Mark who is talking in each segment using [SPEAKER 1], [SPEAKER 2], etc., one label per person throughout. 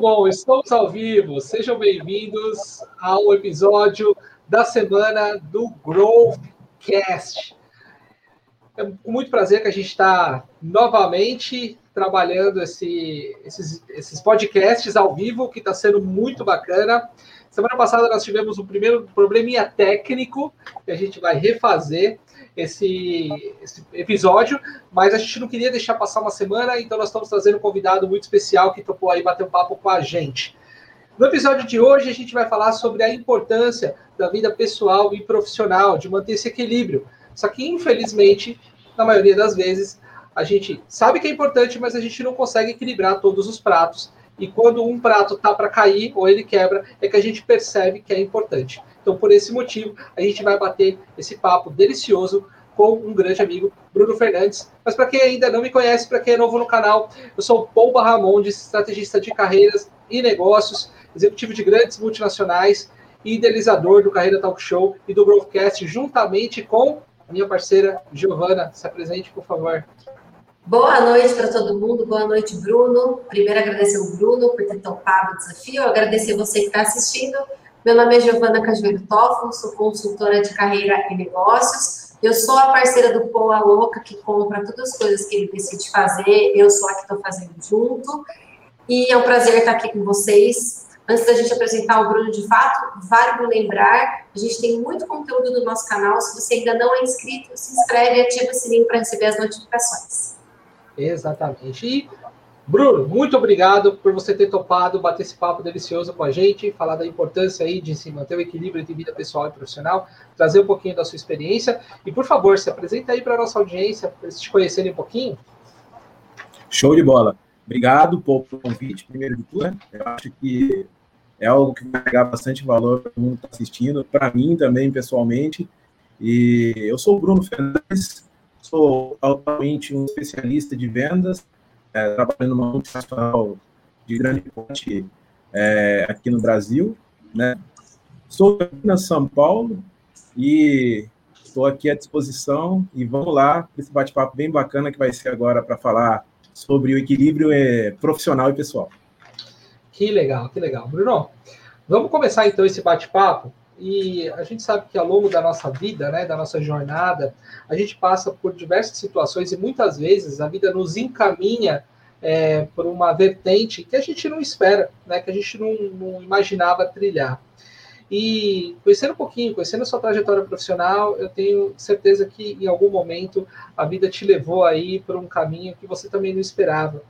[SPEAKER 1] Bom, estamos ao vivo. Sejam bem-vindos ao episódio da semana do Growthcast. É com muito prazer que a gente está novamente trabalhando esse, esses, esses podcasts ao vivo, que está sendo muito bacana. Semana passada nós tivemos um primeiro probleminha técnico que a gente vai refazer esse, esse, episódio, mas a gente não queria deixar passar uma semana, então nós estamos trazendo um convidado muito especial que topou aí bater um papo com a gente. No episódio de hoje, a gente vai falar sobre a importância da vida pessoal e profissional, de manter esse equilíbrio. Só que, infelizmente, na maioria das vezes, a gente sabe que é importante, mas a gente não consegue equilibrar todos os pratos. E quando um prato tá para cair ou ele quebra, é que a gente percebe que é importante. Então, por esse motivo, a gente vai bater esse papo delicioso com um grande amigo, Bruno Fernandes. Mas para quem ainda não me conhece, para quem é novo no canal, eu sou Paul Barramondes, estrategista de carreiras e negócios, executivo de grandes multinacionais e idealizador do Carreira Talk Show e do Growthcast, juntamente com a minha parceira Giovana. Se apresente, por favor.
[SPEAKER 2] Boa noite para todo mundo, boa noite, Bruno. Primeiro, agradecer o Bruno por ter topado o desafio, agradecer você que está assistindo. Meu nome é Giovana Cajueiro Toffolo, sou consultora de carreira e negócios. Eu sou a parceira do Poa Louca, que compra todas as coisas que ele decide fazer, eu sou a que estou fazendo junto. E é um prazer estar aqui com vocês. Antes da gente apresentar o Bruno de fato, vale lembrar, a gente tem muito conteúdo no nosso canal. Se você ainda não é inscrito, se inscreve e ativa o sininho para receber as notificações.
[SPEAKER 1] Exatamente. E Bruno, muito obrigado por você ter topado bater esse papo delicioso com a gente, falar da importância aí de se manter o equilíbrio entre vida pessoal e profissional, trazer um pouquinho da sua experiência. E, por favor, se apresenta aí para a nossa audiência, para eles te conhecerem um pouquinho.
[SPEAKER 3] Show de bola. Obrigado pelo convite, primeiro de tudo. Né? Eu acho que é algo que vai pegar bastante valor para todo mundo que está assistindo, para mim também, pessoalmente. E eu sou o Bruno Fernandes, sou atualmente um especialista de vendas, é, trabalhando numa multinacional de grande porte é, aqui no Brasil, né? Sou aqui São Paulo e estou aqui à disposição e vamos lá esse bate-papo bem bacana que vai ser agora para falar sobre o equilíbrio é, profissional e pessoal.
[SPEAKER 1] Que legal, que legal. Bruno, vamos começar então esse bate-papo e a gente sabe que ao longo da nossa vida, né, da nossa jornada, a gente passa por diversas situações e muitas vezes a vida nos encaminha é, por uma vertente que a gente não espera, né, que a gente não, não imaginava trilhar. E conhecendo um pouquinho, conhecendo a sua trajetória profissional, eu tenho certeza que em algum momento a vida te levou aí por um caminho que você também não esperava.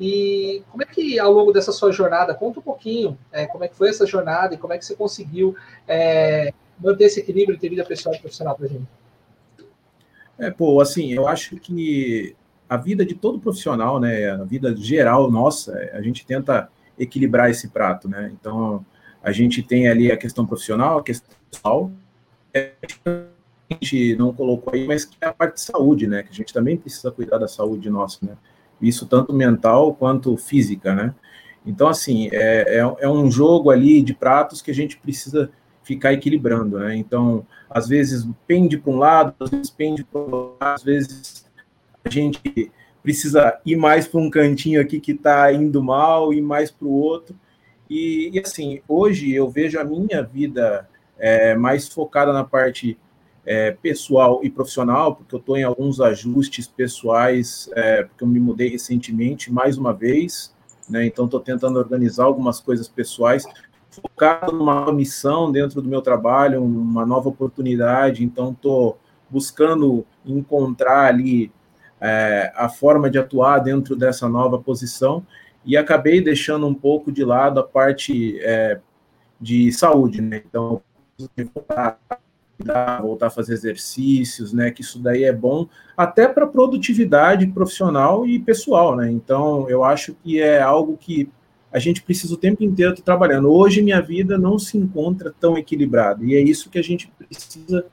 [SPEAKER 1] E como é que, ao longo dessa sua jornada, conta um pouquinho é, como é que foi essa jornada e como é que você conseguiu é, manter esse equilíbrio entre vida pessoal e profissional para gente?
[SPEAKER 3] É, pô, assim, eu acho que a vida de todo profissional, né, a vida geral nossa, a gente tenta equilibrar esse prato, né? Então, a gente tem ali a questão profissional, a questão pessoal, a gente não colocou aí, mas que é a parte de saúde, né? Que a gente também precisa cuidar da saúde nossa, né? Isso tanto mental quanto física, né? Então, assim, é, é, é um jogo ali de pratos que a gente precisa ficar equilibrando, né? Então, às vezes pende para um lado, às vezes pende para o outro, às vezes a gente precisa ir mais para um cantinho aqui que está indo mal, ir mais para o outro. E, e, assim, hoje eu vejo a minha vida é, mais focada na parte é, pessoal e profissional, porque eu estou em alguns ajustes pessoais, é, porque eu me mudei recentemente, mais uma vez, né? Então estou tentando organizar algumas coisas pessoais, focado numa missão dentro do meu trabalho, uma nova oportunidade. Então estou buscando encontrar ali é, a forma de atuar dentro dessa nova posição e acabei deixando um pouco de lado a parte é, de saúde, né? Então, voltar, voltar a fazer exercícios, né? Que isso daí é bom até para produtividade profissional e pessoal, né? Então, eu acho que é algo que a gente precisa o tempo inteiro estar trabalhando. Hoje, minha vida não se encontra tão equilibrada, e é isso que a gente precisa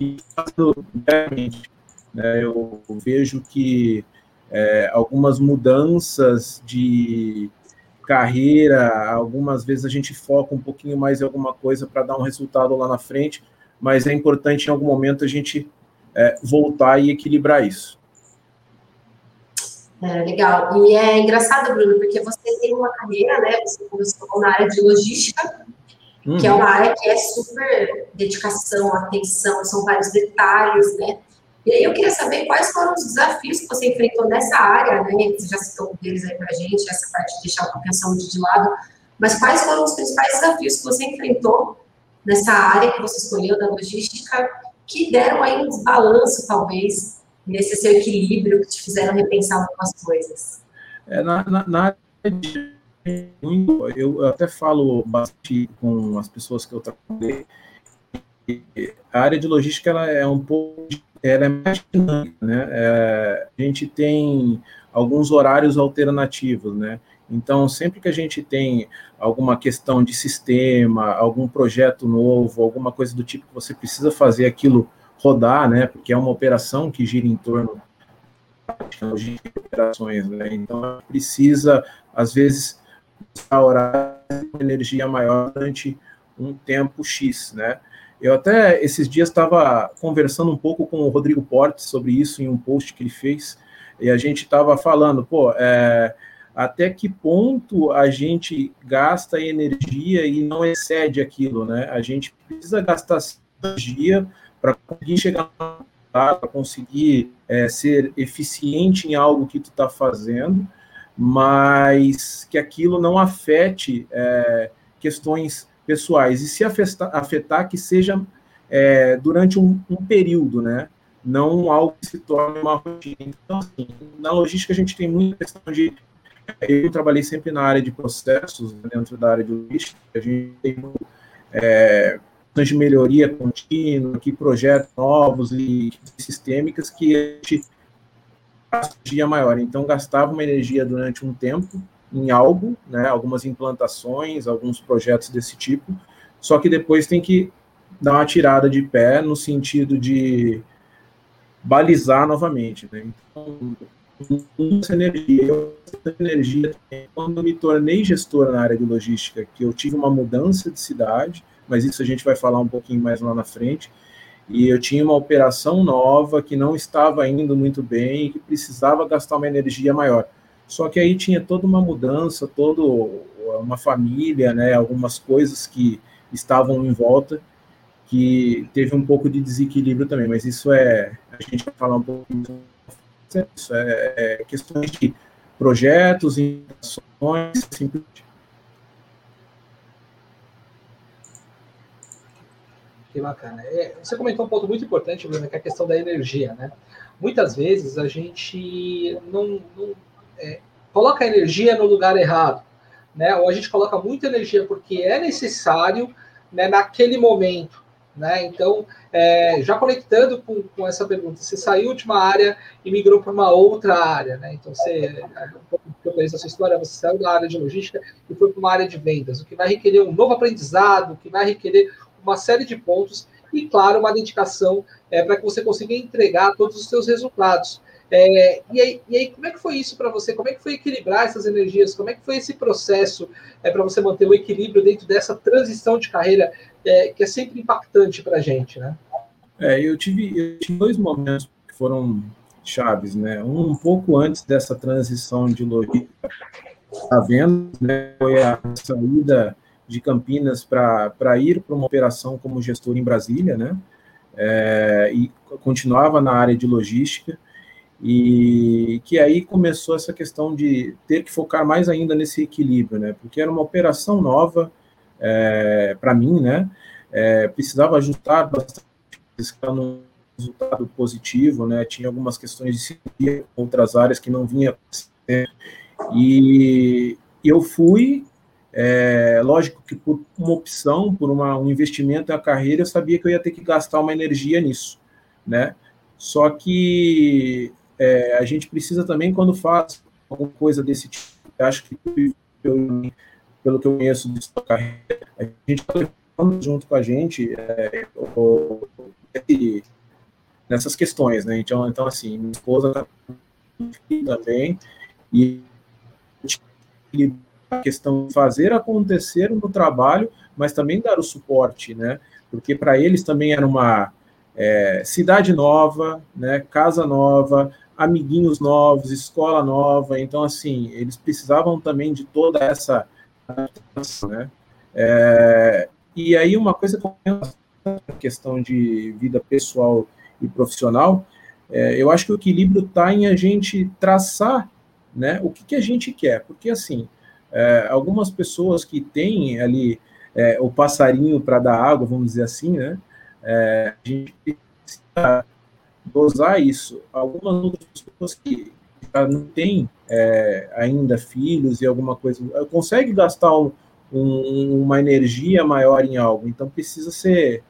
[SPEAKER 3] ir fazendo diariamente. Né? Eu vejo que é, algumas mudanças de carreira, algumas vezes a gente foca um pouquinho mais em alguma coisa para dar um resultado lá na frente, mas é importante em algum momento a gente é, voltar e equilibrar isso.
[SPEAKER 2] É, legal. E é engraçado, Bruno, porque você tem uma carreira, né? Você começou na área de logística, uhum. que é uhum. uma área que é super dedicação, atenção, são vários detalhes, né? E aí eu queria saber quais foram os desafios que você enfrentou nessa área, né? Você já citou um deles aí pra gente, essa parte de deixar a pensão de lado, mas quais foram os principais desafios que você enfrentou nessa área que você escolheu da logística, que deram aí um desbalanço, talvez, nesse seu equilíbrio, que te fizeram repensar algumas coisas?
[SPEAKER 3] É, na, na, na área de eu até falo bastante com as pessoas que eu trabalhei. A área de logística ela é um pouco ela é mais dinâmica, né? É, a gente tem alguns horários alternativos, né? Então, sempre que a gente tem alguma questão de sistema, algum projeto novo, alguma coisa do tipo que você precisa fazer aquilo rodar, né? Porque é uma operação que gira em torno de operações, né? Então, precisa, às vezes, horário com energia maior durante um tempo X, né? Eu até esses dias estava conversando um pouco com o Rodrigo Portes sobre isso em um post que ele fez, e a gente estava falando, pô, é, até que ponto a gente gasta energia e não excede aquilo, né? A gente precisa gastar energia para conseguir chegar para conseguir é, ser eficiente em algo que tu está fazendo, mas que aquilo não afete é, questões pessoais. E se afetar, afetar que seja é, durante um, um, período, né? Não algo que se torne uma rotina. Então, assim, na logística a gente tem muita questão de. Eu trabalhei sempre na área de processos, dentro da área de logística, a gente tem é, de melhoria contínua, que projetos novos e sistêmicas que a gente energia maior. Então, gastava uma energia durante um tempo em algo, né, algumas implantações, alguns projetos desse tipo, só que depois tem que dar uma tirada de pé no sentido de balizar novamente. Né? Então, essa energia, eu, energia quando me tornei gestor na área de logística, que eu tive uma mudança de cidade, mas isso a gente vai falar um pouquinho mais lá na frente, e eu tinha uma operação nova que não estava indo muito bem que precisava gastar uma energia maior. Só que aí tinha toda uma mudança, toda uma família, né, algumas coisas que estavam em volta que teve um pouco de desequilíbrio também, mas isso é a gente vai falar um pouco isso é, é questões de projetos, ações, simplesmente.
[SPEAKER 1] Que bacana. É, você comentou um ponto muito importante, Bruno, que é a questão da energia, né? Muitas vezes a gente não, não é, coloca a energia no lugar errado, né? Ou a gente coloca muita energia porque é necessário né, naquele momento, né? Então, é, já conectando com, com, essa pergunta, você saiu de uma área e migrou para uma outra área, né? Então, você, um pouco que eu conheço a sua história, você saiu da área de logística e foi para uma área de vendas, o que vai requerer um novo aprendizado, o que vai requerer uma série de pontos e, claro, uma dedicação é, para que você consiga entregar todos os seus resultados. É, e, aí, e, aí, como é que foi isso para você? Como é que foi equilibrar essas energias? Como é que foi esse processo é, para você manter o equilíbrio dentro dessa transição de carreira é, que é sempre impactante para a gente, né?
[SPEAKER 3] É, eu tive, eu tive dois momentos que foram chaves, né? Um, um pouco antes dessa transição de logística a venda, né? Foi a saída de Campinas para ir para uma operação como gestor em Brasília, né? É, e continuava na área de logística e que aí começou essa questão de ter que focar mais ainda nesse equilíbrio, né? Porque era uma operação nova é, para mim, né? É, precisava ajustar bastante um resultado positivo, né? Tinha algumas questões de com outras áreas que não vinha e eu fui é, lógico que por uma opção, por uma, um investimento na carreira, eu sabia que eu ia ter que gastar uma energia nisso, né? Só que é, a gente precisa também, quando faz alguma coisa desse tipo, acho que eu, pelo que eu conheço de sua carreira, a gente está levando junto com a gente é, o, nessas questões, né? Então, então assim, minha esposa tá também e a questão de fazer acontecer no trabalho, mas também dar o suporte, né? Porque para eles também era uma é, cidade nova, né? Casa nova, amiguinhos novos, escola nova, então assim eles precisavam também de toda essa né? É, e aí uma coisa com a questão de vida pessoal e profissional, é, eu acho que o equilíbrio está em a gente traçar, né, o que, que a gente quer, porque assim é, algumas pessoas que têm ali é, o passarinho para dar água, vamos dizer assim, né, é, a gente precisa dosar isso. Algumas outras pessoas que não têm é, ainda filhos e alguma coisa, consegue gastar um, um, uma energia maior em algo, então precisa ser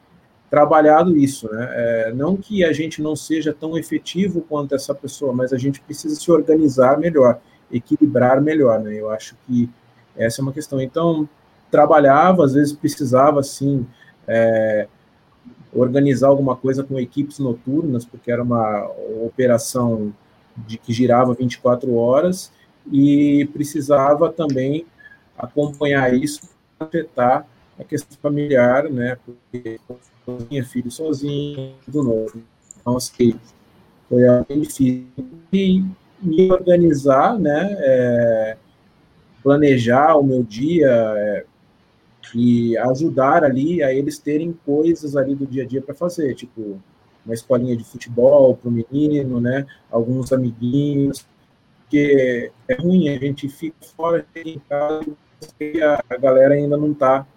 [SPEAKER 3] trabalhado isso, né? É, não que a gente não seja tão efetivo quanto essa pessoa, mas a gente precisa se organizar melhor, equilibrar melhor, né? Eu acho que essa é uma questão. Então, trabalhava, às vezes precisava, assim, é, organizar alguma coisa com equipes noturnas, porque era uma operação de que girava 24 horas e precisava também acompanhar isso afetar a questão familiar, né? Porque tinha filho sozinho, tudo novo. Então, assim, foi bem difícil. E me organizar, né? É, planejar o meu dia, é, e ajudar ali a eles terem coisas ali do dia a dia para fazer, tipo uma escolinha de futebol para o menino, né? Alguns amiguinhos, porque é ruim a gente fica fora em casa e a, a galera ainda não está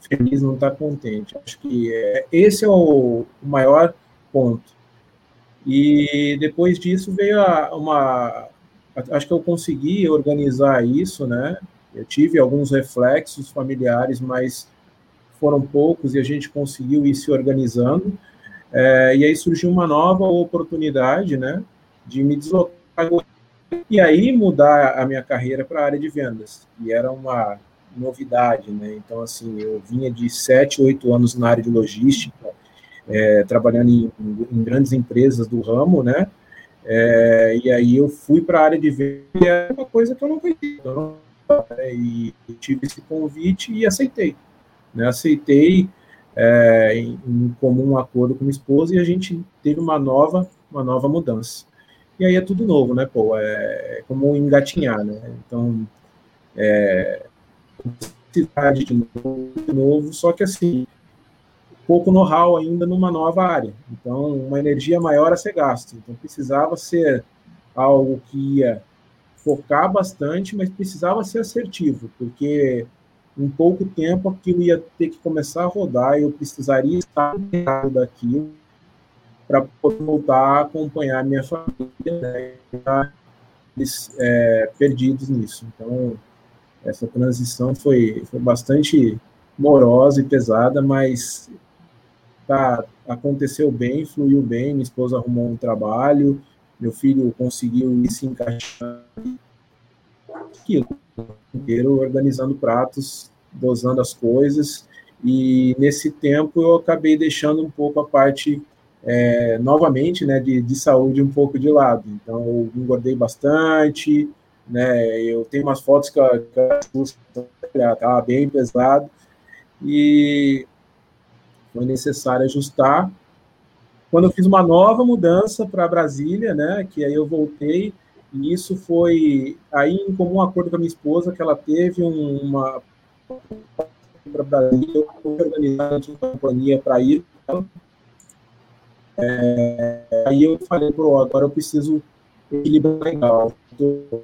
[SPEAKER 3] feliz, não está contente. Acho que é, esse é o, o, maior ponto. E depois disso veio a, uma, acho que eu consegui organizar isso, né? Eu tive alguns reflexos familiares, mas foram poucos e a gente conseguiu ir se organizando. É, e aí surgiu uma nova oportunidade, né, de me deslocar e aí mudar a minha carreira para a área de vendas. E era uma novidade, né? Então, assim, eu vinha de sete, oito anos na área de logística, é, trabalhando em, em, grandes empresas do ramo, né? É, e aí eu fui para a área de vendas e era uma coisa que eu não conhecia. Eu né, e tive esse convite e aceitei. Né, aceitei é, em, em, comum acordo com minha esposa e a gente teve uma nova, uma nova mudança. E aí é tudo novo, né, pô? É, é como engatinhar, né? Então, é, cidade de novo, de novo, só que assim, pouco know-how ainda numa nova área. Então, uma energia maior a ser gasta. Então, precisava ser algo que ia focar bastante, mas precisava ser assertivo, porque em pouco tempo aquilo ia ter que começar a rodar e eu precisaria estar dentro daquilo para voltar a acompanhar minha família, né, é, perdidos nisso. Então, essa transição foi, foi bastante morosa e pesada, mas tá, aconteceu bem, fluiu bem, minha esposa arrumou um trabalho, meu filho conseguiu ir se encaixar aquilo, inteiro organizando pratos, dosando as coisas, e nesse tempo eu acabei deixando um pouco a parte, é, novamente, né, de, de saúde um pouco de lado. Então, eu engordei bastante, né, eu tenho umas fotos que eu, estava bem pesado, e foi necessário ajustar, quando eu fiz uma nova mudança para Brasília, né, que aí eu voltei, e isso foi aí em comum acordo com a minha esposa, que ela teve uma para fui organizar uma companhia para ir. É, aí eu falei, pro agora eu preciso equilibrar legal. Estou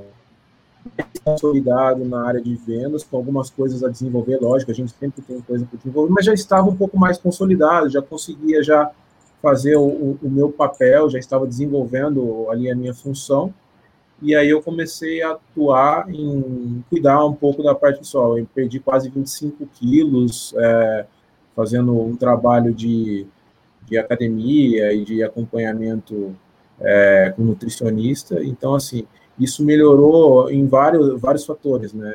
[SPEAKER 3] consolidado na área de vendas, com algumas coisas a desenvolver, lógico, a gente sempre tem coisa para desenvolver, mas já estava um pouco mais consolidado, já conseguia já fazer o, o, meu papel, já estava desenvolvendo ali a minha função, e aí eu comecei a atuar em cuidar um pouco da parte pessoal. Eu perdi quase 25 quilos, é, fazendo um trabalho de, de academia e de acompanhamento é, com nutricionista. Então, assim, isso melhorou em vários, vários fatores, né?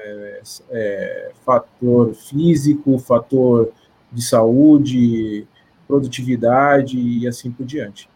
[SPEAKER 3] É, fator físico, fator de saúde, produtividade e assim por diante.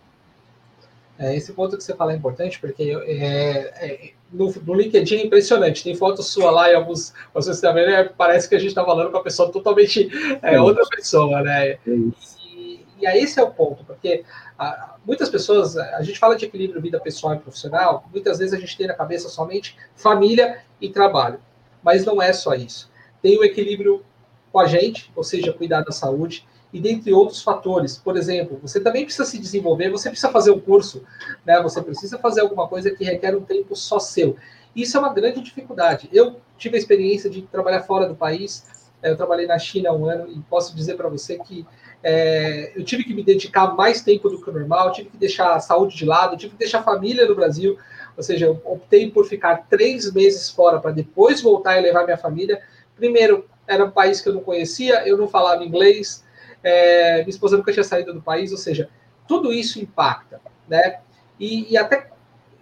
[SPEAKER 1] É, esse ponto que você fala é importante, porque é, é, no, no, LinkedIn é impressionante. Tem foto sua lá e alguns. Vocês também, né, parece que a gente está falando com a pessoa totalmente é, outra pessoa, né? E, e, aí esse é o ponto, porque ah, muitas pessoas, a gente fala de equilíbrio vida pessoal e profissional, muitas vezes a gente tem na cabeça somente família e trabalho, mas não é só isso. Tem o equilíbrio com a gente, ou seja, cuidar da saúde, e dentre outros fatores. Por exemplo, você também precisa se desenvolver, você precisa fazer um curso, né? Você precisa fazer alguma coisa que requer um tempo só seu. Isso é uma grande dificuldade. Eu tive a experiência de trabalhar fora do país. É, eu trabalhei na China um ano e posso dizer para você que é, eu tive que me dedicar mais tempo do que o normal, tive que deixar a saúde de lado, tive que deixar a família no Brasil. Ou seja, eu optei por ficar três meses fora para depois voltar e levar minha família. Primeiro, era um país que eu não conhecia, eu não falava inglês, é, minha esposa nunca tinha saído do país, ou seja, tudo isso impacta, né? E, e até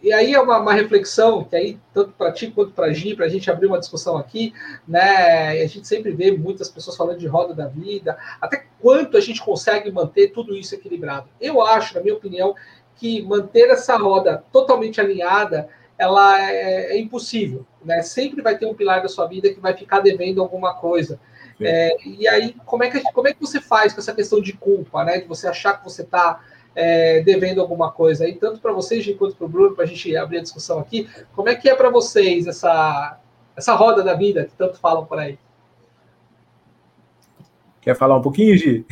[SPEAKER 1] e aí é uma, uma, reflexão que aí tanto para ti quanto para a Gi, para a gente abrir uma discussão aqui, né? A gente sempre vê muitas pessoas falando de roda da vida, até quanto a gente consegue manter tudo isso equilibrado. Eu acho, na minha opinião, que manter essa roda totalmente alinhada, ela é, é impossível, né? Sempre vai ter um pilar da sua vida que vai ficar devendo alguma coisa. É, e aí, como é, que, como é que você faz com essa questão de culpa, né? De você achar que você está é, devendo alguma coisa aí, tanto para vocês quanto para o Bruno, para a gente abrir a discussão aqui. Como é que é para vocês essa, essa roda da vida que tanto falam por aí?
[SPEAKER 3] Quer falar um pouquinho, Gi?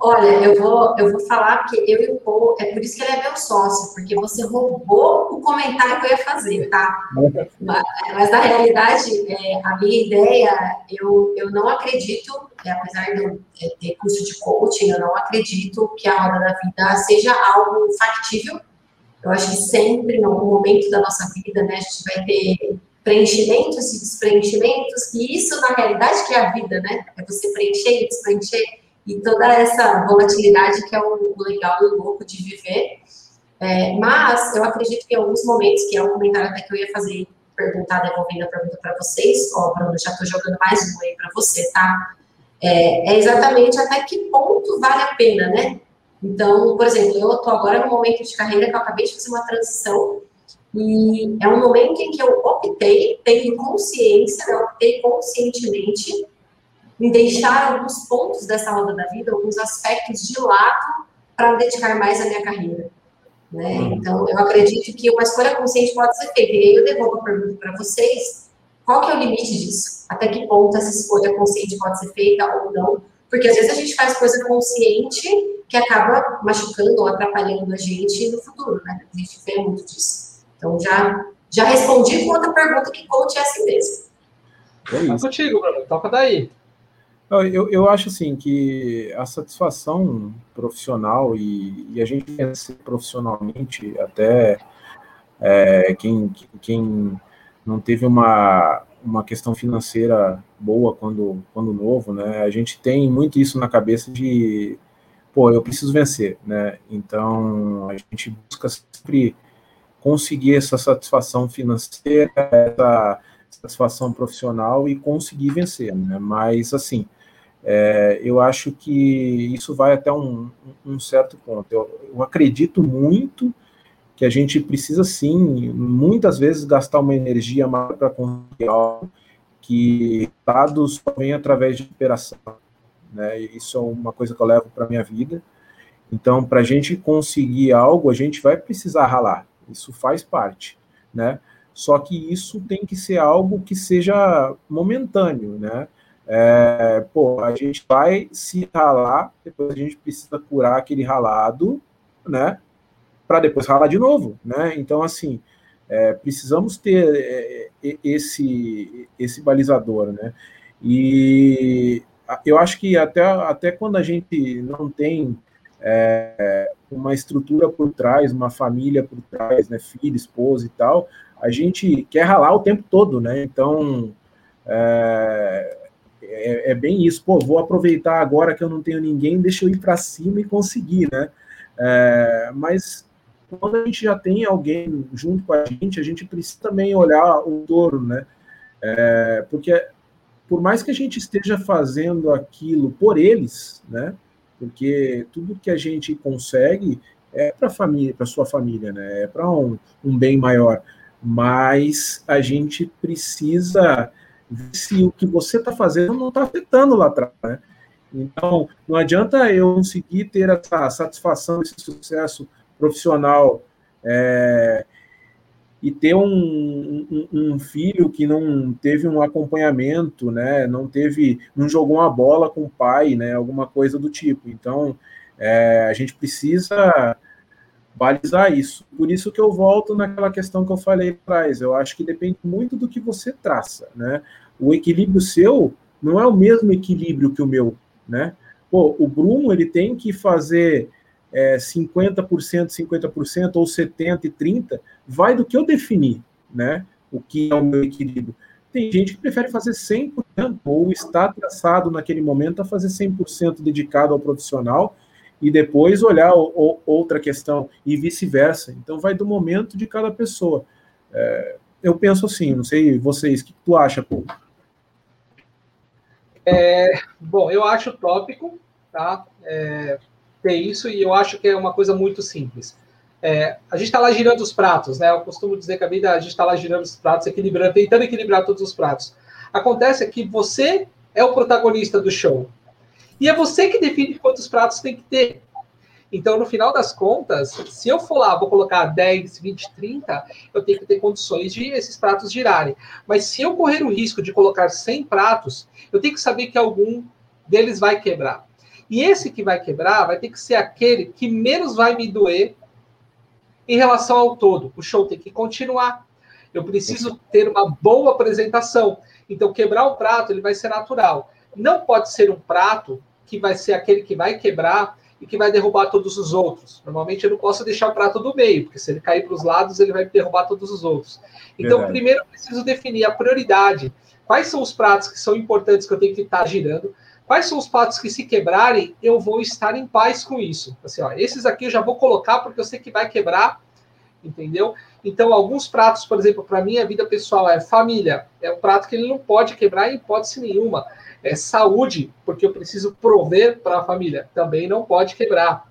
[SPEAKER 2] Olha, eu vou, eu vou falar porque eu e o Paul, é por isso que ele é meu sócio, porque você roubou o comentário que eu ia fazer, tá? mas, mas, na realidade, é, a minha ideia, eu, eu não acredito, é, apesar de eu é, ter curso de coaching, eu não acredito que a roda da vida seja algo factível. Eu acho que sempre, em algum momento da nossa vida, né, a gente vai ter preenchimentos e despreenchimentos, e isso, na realidade, que é a vida, né? É você preencher e despreencher, e toda essa volatilidade que é o legal e o louco de viver. É, mas eu acredito que em alguns momentos, que é um comentário até que eu ia fazer, perguntar, devolvendo a pergunta para vocês, ó, Bruno, já estou jogando mais um aí para você, tá? É, é, exatamente até que ponto vale a pena, né? Então, por exemplo, eu estou agora no momento de carreira que eu acabei de fazer uma transição e é um momento em que eu optei, tenho consciência, eu optei conscientemente em deixar alguns pontos dessa roda da vida, alguns aspectos de lado para dedicar mais à minha carreira. Né? Então, eu acredito que uma escolha consciente pode ser feita. E aí eu devolvo a pergunta para vocês, qual que é o limite disso? Até que ponto essa escolha consciente pode ser feita ou não? Porque às vezes a gente faz coisa consciente que acaba machucando ou atrapalhando a gente no futuro, né? A gente vê muito disso. Então, já, já respondi com outra pergunta que coach é assim mesmo.
[SPEAKER 1] É isso. contigo, Bruno. Toca daí.
[SPEAKER 3] Eu, eu acho assim que a satisfação profissional e, e a gente pensa profissionalmente, até é, quem, quem não teve uma, uma questão financeira boa quando, quando novo, né? A gente tem muito isso na cabeça de, pô, eu preciso vencer, né? Então a gente busca sempre conseguir essa satisfação financeira, essa satisfação profissional e conseguir vencer, né? Mas, assim, é, eu acho que isso vai até um, um certo ponto. Eu, eu, acredito muito que a gente precisa, sim, muitas vezes gastar uma energia maior para conseguir algo que dados vêm através de operação. Né? Isso é uma coisa que eu levo para minha vida. Então, para a gente conseguir algo, a gente vai precisar ralar. Isso faz parte, né? Só que isso tem que ser algo que seja momentâneo, né? É, pô, a gente vai se ralar, depois a gente precisa curar aquele ralado, né? Para depois ralar de novo, né? Então, assim, é, precisamos ter é, esse, esse balizador, né? E eu acho que até, até quando a gente não tem é, uma estrutura por trás, uma família por trás, né, filho, esposa e tal, a gente quer ralar o tempo todo, né? Então é, é, é, bem isso. Pô, vou aproveitar agora que eu não tenho ninguém, deixa eu ir para cima e conseguir, né? É, mas quando a gente já tem alguém junto com a gente, a gente precisa também olhar o touro, né? É, porque por mais que a gente esteja fazendo aquilo por eles, né? Porque tudo que a gente consegue é para a família, para sua família, né? É para um, um bem maior. Mas a gente precisa ver se o que você está fazendo não está afetando lá atrás, né? Então, não adianta eu conseguir ter essa satisfação, esse sucesso profissional é, e ter um, um, um, filho que não teve um acompanhamento, né, não teve, não jogou uma bola com o pai, né, alguma coisa do tipo. Então, é, a gente precisa balizar isso. Por isso que eu volto naquela questão que eu falei atrás. Eu acho que depende muito do que você traça, né? O equilíbrio seu não é o mesmo equilíbrio que o meu, né? Pô, o Bruno ele tem que fazer é, 50%, 50% ou 70% e 30%, vai do que eu definir, né? O que é o meu equilíbrio. Tem gente que prefere fazer 100% ou está traçado naquele momento a fazer 100% dedicado ao profissional e depois olhar o, o, outra questão e vice-versa. Então vai do momento de cada pessoa. É, eu penso assim, não sei vocês, o que tu acha, Pô?
[SPEAKER 1] É, bom, eu acho tópico, tá? É, ter isso e eu acho que é uma coisa muito simples. É, a gente está lá girando os pratos, né? Eu costumo dizer que a vida a gente está lá girando os pratos, equilibrando, tentando equilibrar todos os pratos. Acontece que você é o protagonista do show. E é você que define quantos pratos tem que ter. Então, no final das contas, se eu for lá, vou colocar 10, 20, 30, eu tenho que ter condições de esses pratos girarem. Mas se eu correr o risco de colocar 100 pratos, eu tenho que saber que algum deles vai quebrar. E esse que vai quebrar vai ter que ser aquele que menos vai me doer em relação ao todo. O show tem que continuar. Eu preciso ter uma boa apresentação. Então, quebrar o prato ele vai ser natural. Não pode ser um prato que vai ser aquele que vai quebrar e que vai derrubar todos os outros. Normalmente eu não posso deixar o prato do meio, porque se ele cair para os lados, ele vai derrubar todos os outros. Então, Verdade. primeiro eu preciso definir a prioridade. Quais são os pratos que são importantes que eu tenho que estar girando? Quais são os pratos que, se quebrarem, eu vou estar em paz com isso? Assim, ó, esses aqui eu já vou colocar porque eu sei que vai quebrar, entendeu? Então, alguns pratos, por exemplo, para mim, a vida pessoal é família. É um prato que ele não pode quebrar em hipótese nenhuma é, saúde, porque eu preciso prover para a família, também não pode quebrar.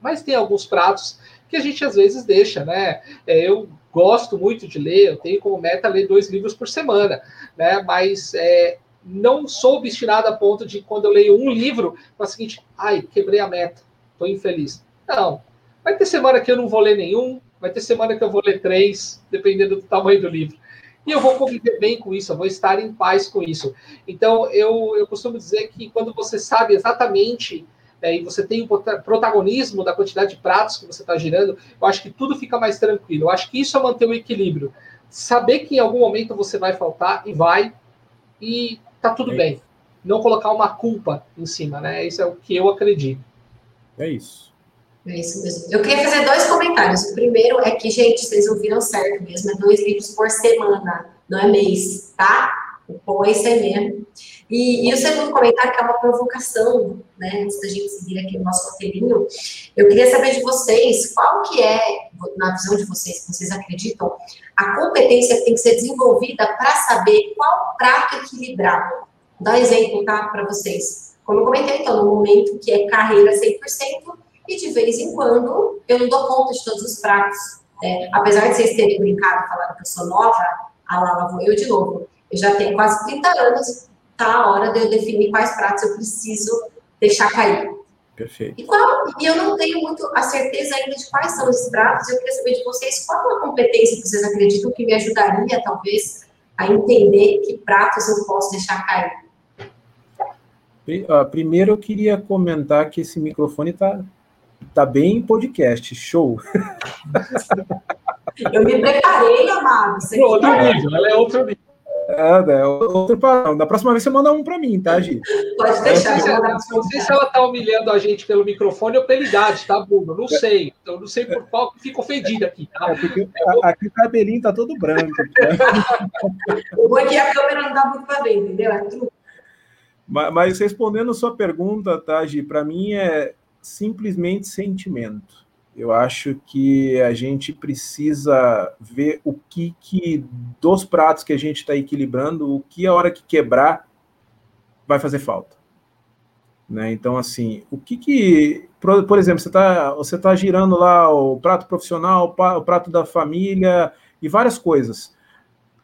[SPEAKER 1] Mas tem alguns pratos que a gente às vezes deixa, né? É, eu gosto muito de ler, eu tenho como meta ler dois livros por semana, né? Mas é, não sou obstinado a ponto de quando eu leio um livro, com a seguinte, ai, quebrei a meta, estou infeliz. Não. Vai ter semana que eu não vou ler nenhum, vai ter semana que eu vou ler três, dependendo do tamanho do livro e eu vou conviver bem com isso, eu vou estar em paz com isso. Então, eu, eu costumo dizer que quando você sabe exatamente é, e você tem o protagonismo da quantidade de pratos que você está girando, eu acho que tudo fica mais tranquilo. Eu acho que isso é manter o equilíbrio. Saber que em algum momento você vai faltar e vai, e tá tudo é bem. Não colocar uma culpa em cima, né? Isso é o que eu acredito.
[SPEAKER 3] É isso.
[SPEAKER 2] É isso mesmo. Eu queria fazer dois comentários. O primeiro é que, gente, vocês ouviram certo mesmo, é dois livros por semana, não é mês, tá? O é mesmo. E, e, o segundo comentário, que é uma provocação, né, antes da gente seguir aqui o nosso roteirinho, eu queria saber de vocês, qual que é, na visão de vocês, que vocês acreditam, a competência que tem que ser desenvolvida para saber qual prato equilibrar. Vou dar exemplo, tá, para vocês. Como eu comentei, então, no momento que é carreira 100%, e de vez em quando eu não dou conta de todos os pratos. É, apesar de vocês terem brincado, falando que eu sou nova, a lá, lá vou eu de novo. Eu já tenho quase 30 anos, tá a hora de eu definir quais pratos eu preciso deixar cair.
[SPEAKER 3] Perfeito.
[SPEAKER 2] E, qual, e eu não tenho muito a certeza ainda de quais são esses pratos. Eu queria saber de vocês qual a competência que vocês acreditam que me ajudaria, talvez, a entender que pratos eu posso deixar cair.
[SPEAKER 3] Primeiro, eu queria comentar que esse microfone está Tá bem podcast, show.
[SPEAKER 2] Eu me preparei, amado.
[SPEAKER 1] Outro nível, ela é outro nível. É,
[SPEAKER 3] é outro padrão. Da próxima vez você manda um para mim, tá, Gi?
[SPEAKER 2] Pode deixar.
[SPEAKER 1] Eu não sei se ela tá humilhando a gente pelo microfone ou pela idade, tá, Bruno? Não sei. Eu não sei por qual que fica ofendida aqui, tá?
[SPEAKER 3] É porque aqui o cabelinho tá todo branco.
[SPEAKER 2] o bom é que a câmera não dá muito para ver, entendeu? É tudo.
[SPEAKER 3] Mas, mas respondendo a sua pergunta, tá, Gi, para mim é simplesmente sentimento. Eu acho que a gente precisa ver o que, que dos pratos que a gente está equilibrando, o que a hora que quebrar vai fazer falta. Né? Então, assim, o que que, por, exemplo, você está você tá girando lá o prato profissional, o prato da família e várias coisas.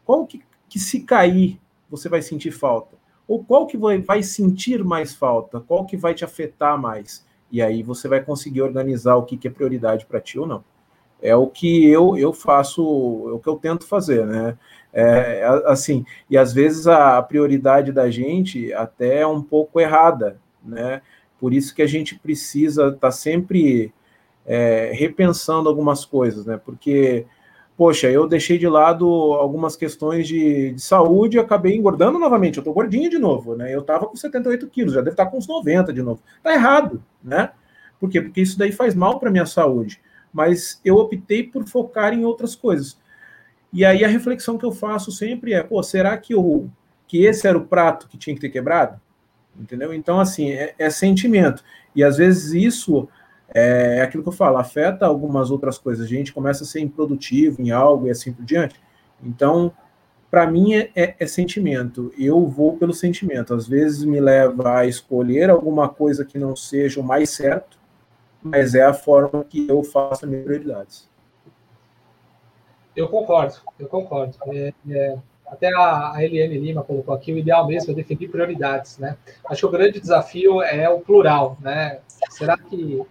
[SPEAKER 3] Qual que, que se cair você vai sentir falta? Ou qual que vai sentir mais falta? Qual que vai te afetar mais? E aí você vai conseguir organizar o que, que é prioridade para ti ou não. É o que eu, eu faço, é o que eu tento fazer, né? É, assim, e às vezes a prioridade da gente até é um pouco errada, né? Por isso que a gente precisa estar tá sempre é, repensando algumas coisas, né? Porque, poxa, eu deixei de lado algumas questões de, de saúde e acabei engordando novamente. Eu tô gordinho de novo, né? Eu tava com 78 quilos, já deve estar tá com uns 90 de novo. Tá errado, né? Por quê? Porque isso daí faz mal para minha saúde. Mas eu optei por focar em outras coisas. E aí a reflexão que eu faço sempre é, pô, será que, eu, que esse era o prato que tinha que ter quebrado? Entendeu? Então, assim, é, é sentimento. E às vezes isso é, é aquilo que eu falo, afeta algumas outras coisas. A gente começa a ser improdutivo em algo e assim por diante. Então, para mim é, é, é, sentimento. Eu vou pelo sentimento. Às vezes me leva a escolher alguma coisa que não seja o mais certo, mas é a forma que eu faço as minhas prioridades.
[SPEAKER 1] Eu concordo, eu concordo. É, é, até a, a Eliane Lima colocou aqui, o ideal mesmo é definir prioridades, né? Acho que o grande desafio é o plural, né? Será que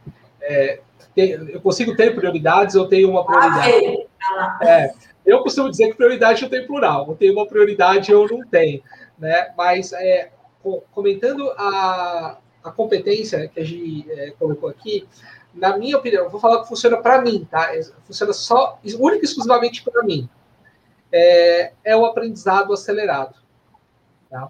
[SPEAKER 1] é, tem, eu consigo ter prioridades ou tenho uma prioridade? É, eu costumo dizer que prioridade eu tenho plural, eu tenho uma prioridade eu não tenho, né? Mas é, comentando a, a competência que a gente é, colocou aqui, na minha opinião, vou falar que funciona para mim, tá? Funciona só, única e exclusivamente para mim. É, é, o aprendizado acelerado. Tá?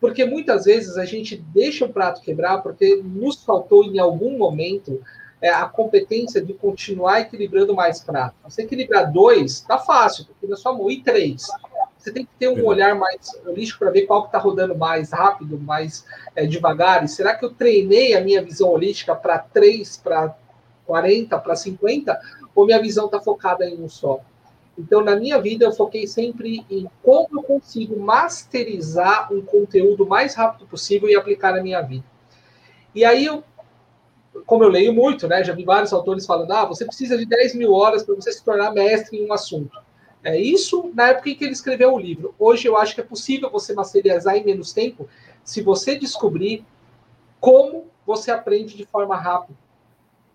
[SPEAKER 1] Porque muitas vezes a gente deixa o prato quebrar porque nos faltou em algum momento é, a competência de continuar equilibrando mais prato. Você equilibrar dois, tá fácil, porque na sua mão, e três. Você tem que ter um olhar mais holístico para ver qual que está rodando mais rápido, mais é, devagar. E será que eu treinei a minha visão holística para 3, para 40, para 50? Ou minha visão está focada em um só? Então, na minha vida, eu foquei sempre em como eu consigo masterizar um conteúdo o mais rápido possível e aplicar na minha vida. E aí, eu, como eu leio muito, né, já vi vários autores falando: ah, você precisa de 10 mil horas para você se tornar mestre em um assunto. É isso na época em que ele escreveu o livro. Hoje eu acho que é possível você masterizar em menos tempo se você descobrir como você aprende de forma rápida.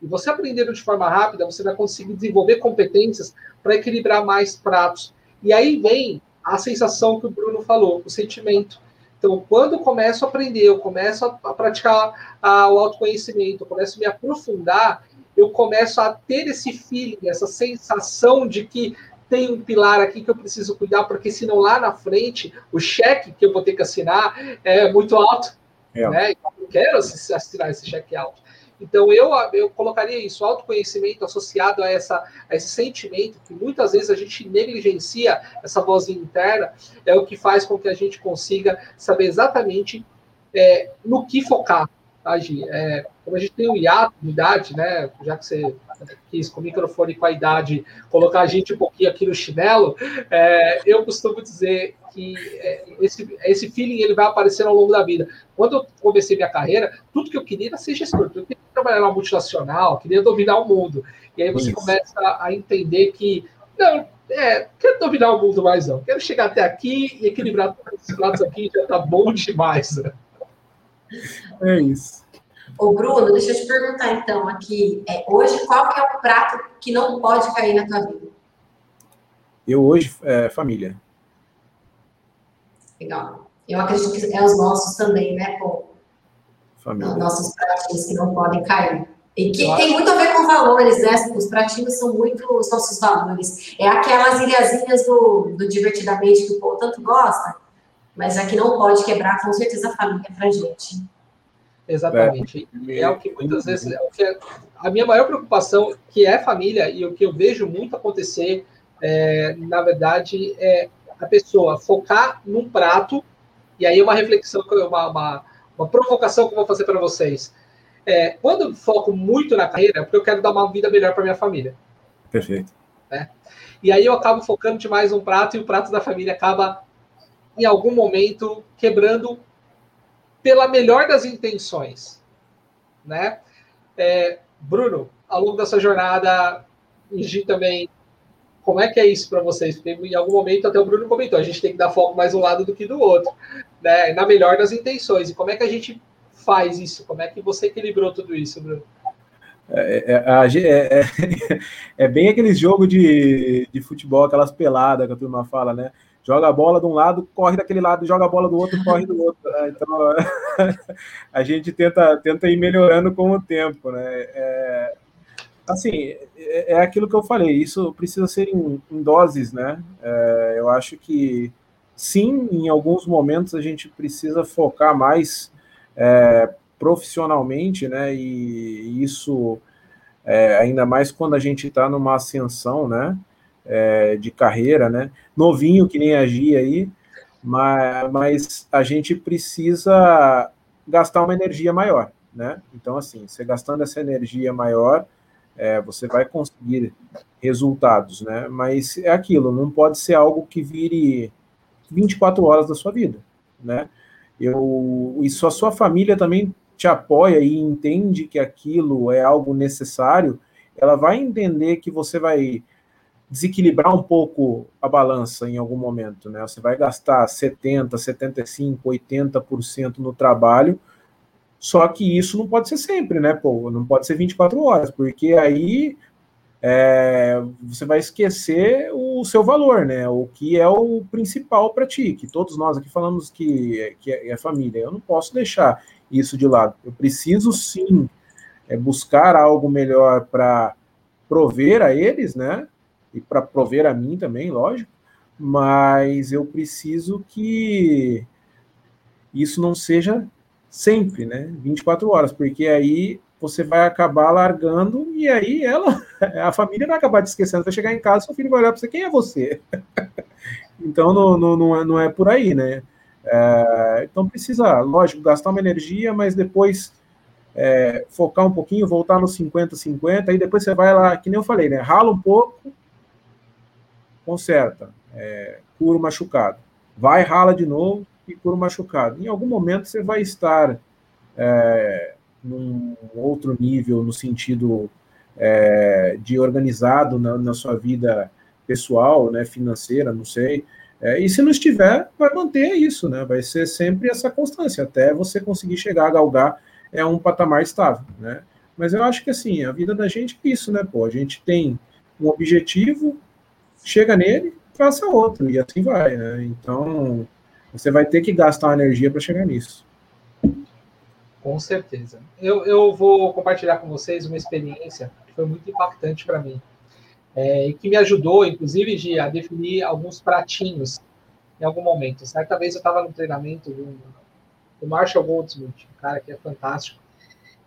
[SPEAKER 1] E você aprendendo de forma rápida, você vai conseguir desenvolver competências para equilibrar mais pratos. E aí vem a sensação que o Bruno falou, o sentimento. Então, quando eu começo a aprender, eu começo a, praticar a, o autoconhecimento, eu começo a me aprofundar, eu começo a ter esse feeling, essa sensação de que tem um pilar aqui que eu preciso cuidar, porque senão lá na frente o cheque que eu vou ter que assinar é muito alto. É. Né? Eu não quero assinar esse cheque alto. Então eu, eu colocaria isso, autoconhecimento associado a, essa, a esse sentimento que muitas vezes a gente negligencia essa voz interna, é o que faz com que a gente consiga saber exatamente é, no que focar. Agir. É, como a gente tem um hiato de idade, né? Já que você quis com o microfone com a idade colocar a gente um pouquinho aqui no chinelo, é, eu costumo dizer que é, esse, esse feeling ele vai aparecer ao longo da vida. Quando eu comecei minha carreira, tudo que eu queria era ser gestor, eu queria trabalhar numa multinacional, queria dominar o mundo. E aí você Isso. começa a entender que não, é, quero dominar o mundo mais não. Quero chegar até aqui e equilibrar todos esses pratos aqui, já tá bom demais.
[SPEAKER 3] É isso.
[SPEAKER 2] Ô, Bruno, deixa eu te perguntar então aqui, é, hoje qual que é o prato que não pode cair na tua vida?
[SPEAKER 3] Eu hoje, é, família.
[SPEAKER 2] Legal. Eu acredito que é os nossos também, né, pô? Família. Nossos pratinhos que não podem cair. E que tem muito a ver com valores, né? Os pratinhos são muito os nossos valores. É aquelas ilhazinhas do, do Divertidamente que o povo tanto gosta, mas aqui não pode quebrar, com certeza, a família pra gente.
[SPEAKER 1] Exatamente. É, é o que muitas vezes. É que é, a minha maior preocupação, que é família, e o que eu vejo muito acontecer, é, na verdade, é a pessoa focar num prato, e aí uma reflexão, uma, uma, uma provocação que eu vou fazer para vocês. É, quando eu foco muito na carreira, é porque eu quero dar uma vida melhor para minha família.
[SPEAKER 3] Perfeito.
[SPEAKER 1] Né? E aí eu acabo focando demais num prato, e o prato da família acaba, em algum momento, quebrando pela melhor das intenções, né? É, Bruno, ao longo dessa jornada, Gi também, como é que é isso para vocês? Porque em algum momento até o Bruno comentou, a gente tem que dar foco mais um lado do que do outro. né, na melhor das intenções. E como é que a gente faz isso? Como é que você equilibrou tudo isso, Bruno?
[SPEAKER 3] É, é, é, é, é bem aquele jogo de, de futebol, aquelas peladas que a turma fala, né? Joga a bola de um lado, corre daquele lado, joga a bola do outro, corre do outro. Né? Então, a gente tenta, tenta ir melhorando com o tempo, né? Assim, é, é aquilo que eu falei, isso precisa ser em, em doses, né? É, eu acho que sim, em alguns momentos a gente precisa focar mais é, profissionalmente, né? E isso, é, ainda mais quando a gente está numa ascensão, né? É, de carreira, né? Novinho que nem agir aí, mas, mas a gente precisa gastar uma energia maior, né? Então, assim, você gastando essa energia maior, é, você vai conseguir resultados, né? Mas é aquilo, não pode ser algo que vire 24 horas da sua vida, né? Eu, e a sua família também te apoia e entende que aquilo é algo necessário, ela vai entender que você vai desequilibrar um pouco a balança em algum momento, né? Você vai gastar 70, 75, 80% no trabalho, só que isso não pode ser sempre, né? Pô, não pode ser 24 horas, porque aí é, você vai esquecer o seu valor, né? O que é o principal para ti, que todos nós aqui falamos que, que é, é família. Eu não posso deixar isso de lado. Eu preciso sim é, buscar algo melhor para prover a eles, né? E para prover a mim também, lógico. Mas eu preciso que isso não seja sempre, né? 24 horas, porque aí você vai acabar largando e aí ela, a família vai acabar te esquecendo, vai chegar em casa, seu filho vai olhar para você, quem é você? então não, não, não, é, não é por aí, né? É, então precisa, lógico, gastar uma energia, mas depois é, focar um pouquinho, voltar nos 50-50, aí depois você vai lá, que nem eu falei, né? Rala um pouco, conserta, é, cura o machucado. Vai, rala de novo, e por machucado. Em algum momento você vai estar é, num outro nível, no sentido é, de organizado na, na, sua vida pessoal, né, financeira, não sei. É, e se não estiver, vai manter isso, né? Vai ser sempre essa constância, até você conseguir chegar a galgar é um patamar estável, né? Mas eu acho que assim, a vida da gente é isso, né? Pô, a gente tem um objetivo, chega nele, faça outro, e assim vai, né? Então, você vai ter que gastar energia para chegar nisso.
[SPEAKER 1] Com certeza. Eu, eu vou compartilhar com vocês uma experiência que foi muito impactante para mim. É, e que me ajudou, inclusive, de, a definir alguns pratinhos em algum momento. Certa vez eu estava no treinamento do, do Marshall Goldsmith, um cara que é fantástico,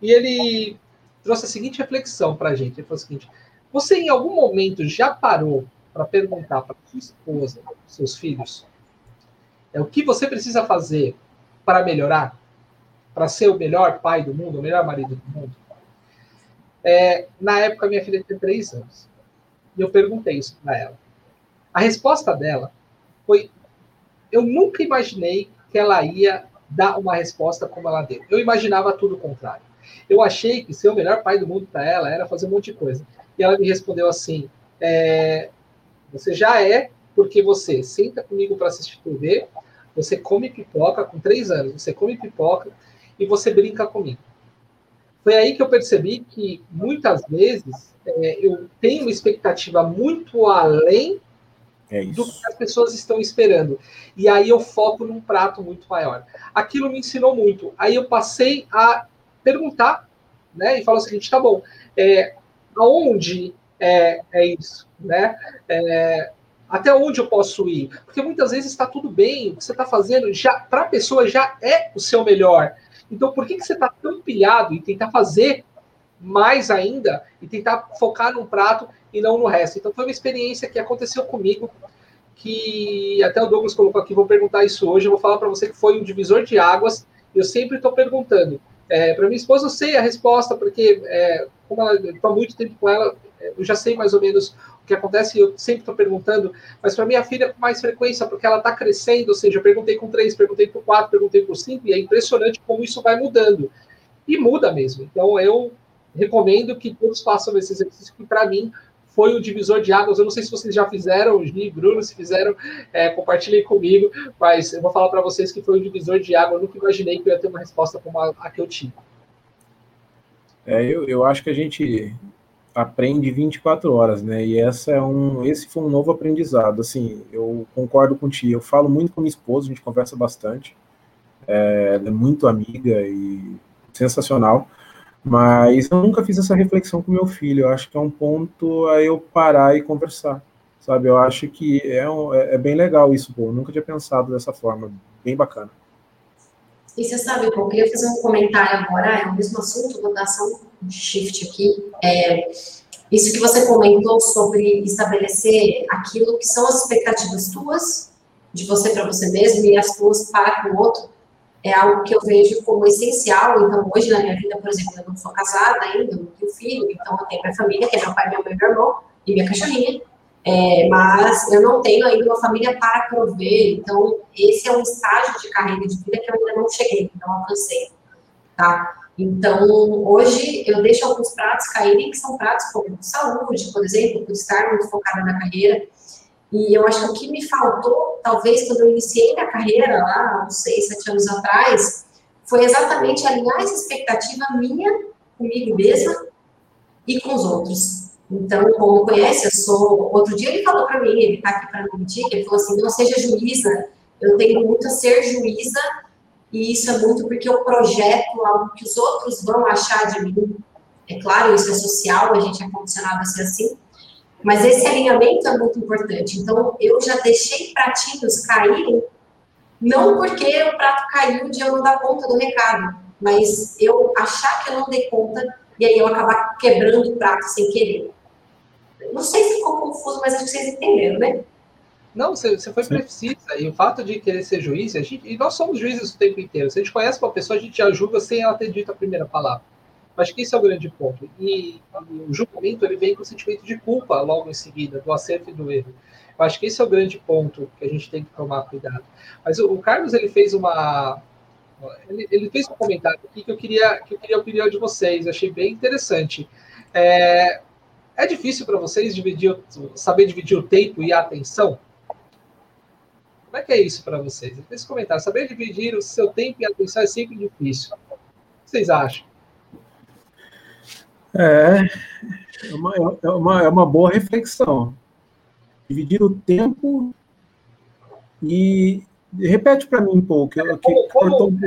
[SPEAKER 1] e ele trouxe a seguinte reflexão para a gente. Ele falou o seguinte: você em algum momento já parou para perguntar para sua esposa, seus filhos, é o que você precisa fazer para melhorar, para ser o melhor pai do mundo, o melhor marido do mundo. É, na época, minha filha tinha três anos. E eu perguntei isso para ela. A resposta dela foi: eu nunca imaginei que ela ia dar uma resposta como ela deu. Eu imaginava tudo o contrário. Eu achei que ser o melhor pai do mundo para ela era fazer um monte de coisa. E ela me respondeu assim: é, você já é porque você senta comigo para assistir TV, você come pipoca com três anos, você come pipoca e você brinca comigo. Foi aí que eu percebi que muitas vezes é, eu tenho uma expectativa muito além é do que as pessoas estão esperando. E aí eu foco num prato muito maior. Aquilo me ensinou muito. Aí eu passei a perguntar, né? E falar o seguinte: tá bom, é, aonde é, é isso, né? É, até onde eu posso ir? Porque muitas vezes está tudo bem, o que você está fazendo já para a pessoa já é o seu melhor. Então, por que, que você está tão pilhado em tentar fazer mais ainda e tentar focar num prato e não no resto? Então, foi uma experiência que aconteceu comigo, que até o Douglas colocou aqui, vou perguntar isso hoje, eu vou falar para você que foi um divisor de águas. Eu sempre estou perguntando. É, para minha esposa, eu sei a resposta, porque é, como ela estou há muito tempo com ela, eu já sei mais ou menos que acontece, eu sempre estou perguntando, mas para minha filha com mais frequência, porque ela está crescendo, ou seja, eu perguntei com três, perguntei por quatro, perguntei por cinco, e é impressionante como isso vai mudando. E muda mesmo. Então, eu recomendo que todos façam esse exercício, que para mim foi o divisor de águas? Eu não sei se vocês já fizeram, Gi Bruno, se fizeram, é, compartilhem comigo, mas eu vou falar para vocês que foi o divisor de água. Eu nunca imaginei que eu ia ter uma resposta como a, a que eu tive.
[SPEAKER 3] É, eu, eu acho que a gente aprende 24 horas, né? E essa é um, esse foi um novo aprendizado. Assim, eu concordo contigo. Eu falo muito com minha esposa, a gente conversa bastante. É, ela é muito amiga e sensacional. Mas eu nunca fiz essa reflexão com meu filho. Eu acho que é um ponto a eu parar e conversar, sabe? Eu acho que é, um, é, é bem legal isso, pô. Eu nunca tinha pensado dessa forma. Bem bacana.
[SPEAKER 2] E você sabe, eu queria fazer um comentário agora, é o mesmo assunto, um shift aqui. É, isso que você comentou sobre estabelecer aquilo que são as expectativas tuas, de você para você mesmo, e as tuas para com o outro, é algo que eu vejo como essencial. Então, hoje na minha vida, por exemplo, eu não sou casada ainda, eu não tenho filho, então eu tenho minha família, que é meu pai, mãe, meu irmão e minha cachorrinha. É, mas eu não tenho ainda uma família para prover, então esse é um estágio de carreira de vida que eu ainda não cheguei, não alcancei, tá? Então, hoje eu deixo alguns pratos caírem, que são pratos como saúde, por exemplo, por estar muito focada na carreira, e eu acho que o que me faltou, talvez, quando eu iniciei minha carreira lá, uns seis, sete anos atrás, foi exatamente alinhar essa expectativa minha comigo mesma e com os outros. Então, como conhece, eu sou. Outro dia ele falou para mim, ele está aqui para me mentir, ele falou assim: não seja juíza, eu tenho muito a ser juíza, e isso é muito porque eu projeto algo que os outros vão achar de mim. É claro, isso é social, a gente é condicionado a ser assim, mas esse alinhamento é muito importante. Então, eu já deixei pratinhos caírem, não porque o prato caiu de eu não dar conta do recado, mas eu achar que eu não dei conta e aí eu acabar quebrando o prato sem querer. Não sei se ficou confuso, mas acho que vocês entenderam, né?
[SPEAKER 1] Não, você, você foi precisa. E o fato de querer ser juiz, a gente, e nós somos juízes o tempo inteiro. Se a gente conhece uma pessoa, a gente a julga sem ela ter dito a primeira palavra. Acho que esse é o grande ponto. E, e o julgamento ele vem com o sentimento de culpa logo em seguida, do acerto e do erro. Eu acho que esse é o grande ponto que a gente tem que tomar cuidado. Mas o, o Carlos ele fez uma ele, ele, fez um comentário aqui que eu queria que eu queria a opinião de vocês. Eu achei bem interessante. É, é difícil para vocês dividir, saber dividir o tempo e a atenção? Como é que é isso para vocês? Fez esse comentário. Saber dividir o seu tempo e a atenção é sempre difícil. O que vocês acham?
[SPEAKER 3] É, é uma, é uma, é uma boa reflexão. Dividir o tempo e. Repete para mim um pouco.
[SPEAKER 1] É, como, como,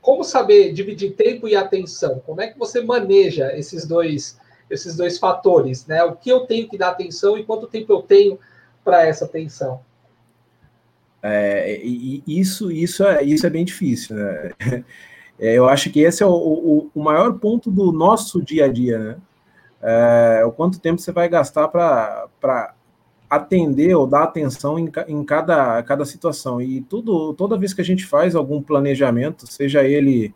[SPEAKER 1] como, saber dividir tempo e atenção? Como é que você maneja esses dois, esses dois fatores? Né? O que eu tenho que dar atenção e quanto tempo eu tenho para essa atenção?
[SPEAKER 3] É, e isso, isso, é, isso é bem difícil. Né? É, eu acho que esse é o, o, o, maior ponto do nosso dia a dia, né? É, o quanto tempo você vai gastar para atender ou dar atenção em, em cada, cada situação. E tudo, toda vez que a gente faz algum planejamento, seja ele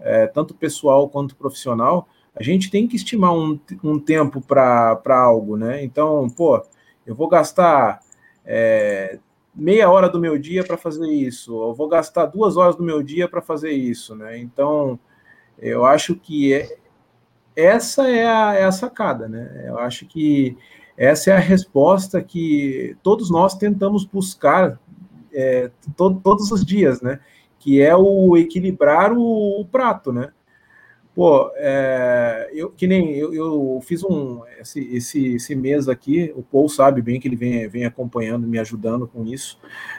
[SPEAKER 3] é, tanto pessoal quanto profissional, a gente tem que estimar um, um tempo para algo, né? Então, pô, eu vou gastar é, meia hora do meu dia para fazer isso, eu vou gastar duas horas do meu dia para fazer isso, né? Então, eu acho que é, essa é a, é a sacada, né? Eu acho que essa é a resposta que todos nós tentamos buscar é, to, todos os dias, né? Que é o equilibrar o, o prato, né? Pô, é, eu que nem eu, eu fiz um esse, esse, esse, mês aqui, o Paul sabe bem que ele vem, vem acompanhando, me ajudando com isso.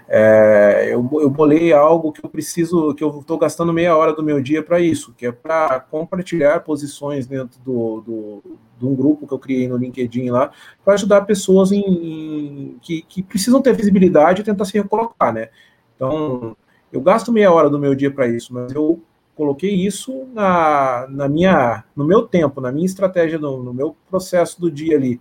[SPEAKER 3] É, eu, eu bolei algo que eu preciso, que eu estou gastando meia hora do meu dia para isso, que é para compartilhar posições dentro do, do, de um grupo que eu criei no LinkedIn lá, para ajudar pessoas em, em, que, que precisam ter visibilidade e tentar se recolocar, né? Então, eu gasto meia hora do meu dia para isso, mas eu coloquei isso na, na minha, no meu tempo, na minha estratégia, no, no meu processo do dia ali.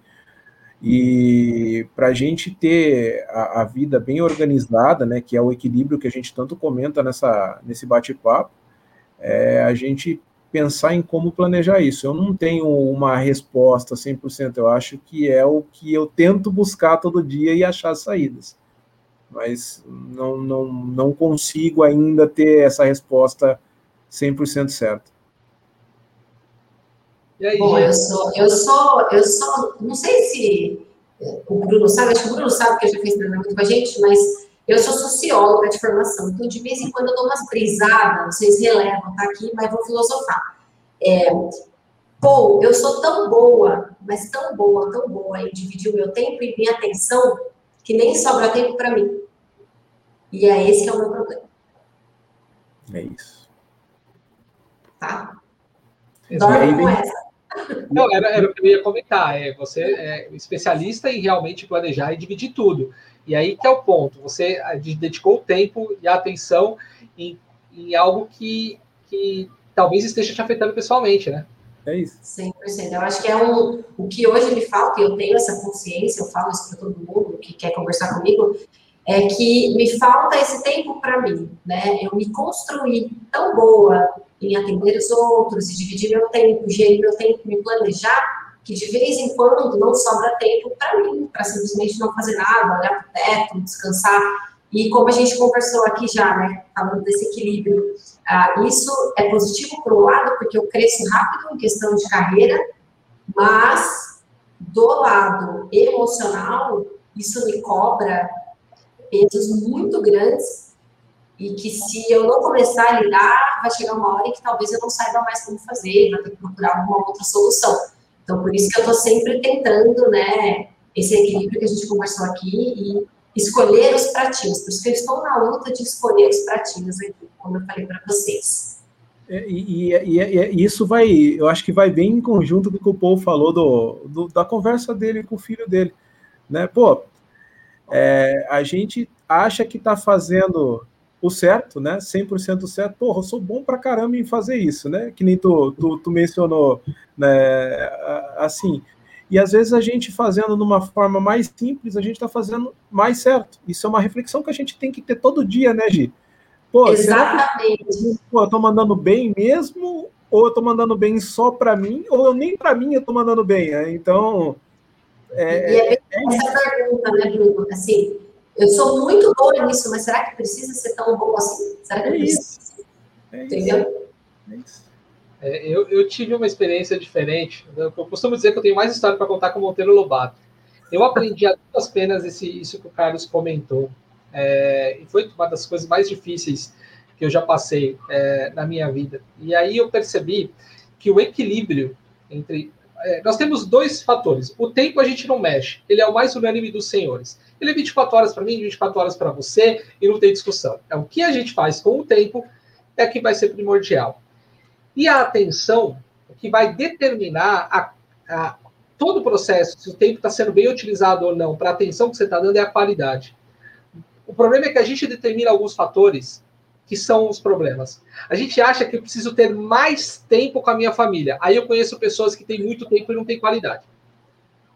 [SPEAKER 3] E para a gente ter a, a, vida bem organizada, né, que é o equilíbrio que a gente tanto comenta nessa, nesse bate-papo, é a gente pensar em como planejar isso. Eu não tenho uma resposta 100%, eu acho que é o que eu tento buscar todo dia e achar saídas. Mas não, não, não consigo ainda ter essa resposta 100% certo.
[SPEAKER 2] Aí, Bom, eu sou, eu sou, eu sou, não sei se o Bruno sabe, acho que o Bruno sabe que já fez treinamento com a gente, mas eu sou socióloga de formação, então de vez em quando eu dou umas brisadas, vocês relevam, tá aqui, mas vou filosofar. É, pô, eu sou tão boa, mas tão boa, tão boa em dividir o meu tempo e minha atenção, que nem sobra tempo para mim. E é esse que é o meu problema.
[SPEAKER 3] É isso.
[SPEAKER 2] Tá? Dorme com essa.
[SPEAKER 1] Não, era, era o que eu ia comentar. É, você é especialista em realmente planejar e dividir tudo. E aí que é o ponto. Você dedicou o tempo e a atenção em, em algo que, que talvez esteja te afetando pessoalmente, né?
[SPEAKER 3] É isso.
[SPEAKER 2] 100%. Eu acho que é um, o que hoje me falta, e eu tenho essa consciência, eu falo isso para todo mundo que quer conversar comigo, é que me falta esse tempo para mim, né? Eu me construí tão boa em atender os outros e dividir meu tempo, gerir meu tempo, me planejar, que de vez em quando não sobra tempo para mim, para simplesmente não fazer nada, olhar para o teto, descansar. E como a gente conversou aqui já, né, falando desse equilíbrio, ah, isso é positivo por um lado, porque eu cresço rápido em questão de carreira, mas do lado emocional, isso me cobra pesos muito grandes e que se eu não começar a lidar, vai chegar uma hora em que talvez eu não saiba mais como fazer, vai ter que procurar alguma outra solução. Então, por isso que eu estou sempre tentando, né, esse equilíbrio que a gente conversou aqui e escolher os pratinhos. Por isso que eu estou na luta de escolher os pratinhos aqui, como eu falei para vocês.
[SPEAKER 3] É, e, e, e, isso vai, eu acho que vai bem em conjunto com o que o Paul falou do, do, da conversa dele com o filho dele. Né? Pô, é, a gente acha que está fazendo o certo, né? 100% certo. Porra, eu sou bom pra caramba em fazer isso, né? Que nem tu, tu, tu mencionou, né? Assim. E às vezes a gente fazendo de uma forma mais simples, a gente está fazendo mais certo. Isso é uma reflexão que a gente tem que ter todo dia, né, Gi?
[SPEAKER 2] Pô, Exatamente.
[SPEAKER 3] Que, pô, eu tô mandando bem mesmo, ou eu tô mandando bem só para mim, ou eu nem para mim eu tô mandando bem. Né? Então,
[SPEAKER 2] é, e é, é essa pergunta, né, Bruno? Assim, eu sou muito boa nisso, mas será que precisa ser tão bom assim? Será que é precisa? É Entendeu? É isso.
[SPEAKER 1] É, eu, eu, tive uma experiência diferente. Eu costumo dizer que eu tenho mais história para contar com o Monteiro Lobato. Eu aprendi a duas penas esse, isso que o Carlos comentou. É, e foi uma das coisas mais difíceis que eu já passei é, na minha vida. E aí eu percebi que o equilíbrio entre é, nós temos dois fatores. O tempo a gente não mexe, ele é o mais unânime dos senhores. Ele é 24 horas para mim, 24 horas para você, e não tem discussão. É o que a gente faz com o tempo é que vai ser primordial. E a atenção, que vai determinar a, a, todo o processo, se o tempo está sendo bem utilizado ou não, para a atenção que você está dando, é a qualidade. O problema é que a gente determina alguns fatores que são os problemas. A gente acha que eu preciso ter mais tempo com a minha família. Aí eu conheço pessoas que têm muito tempo e não têm qualidade.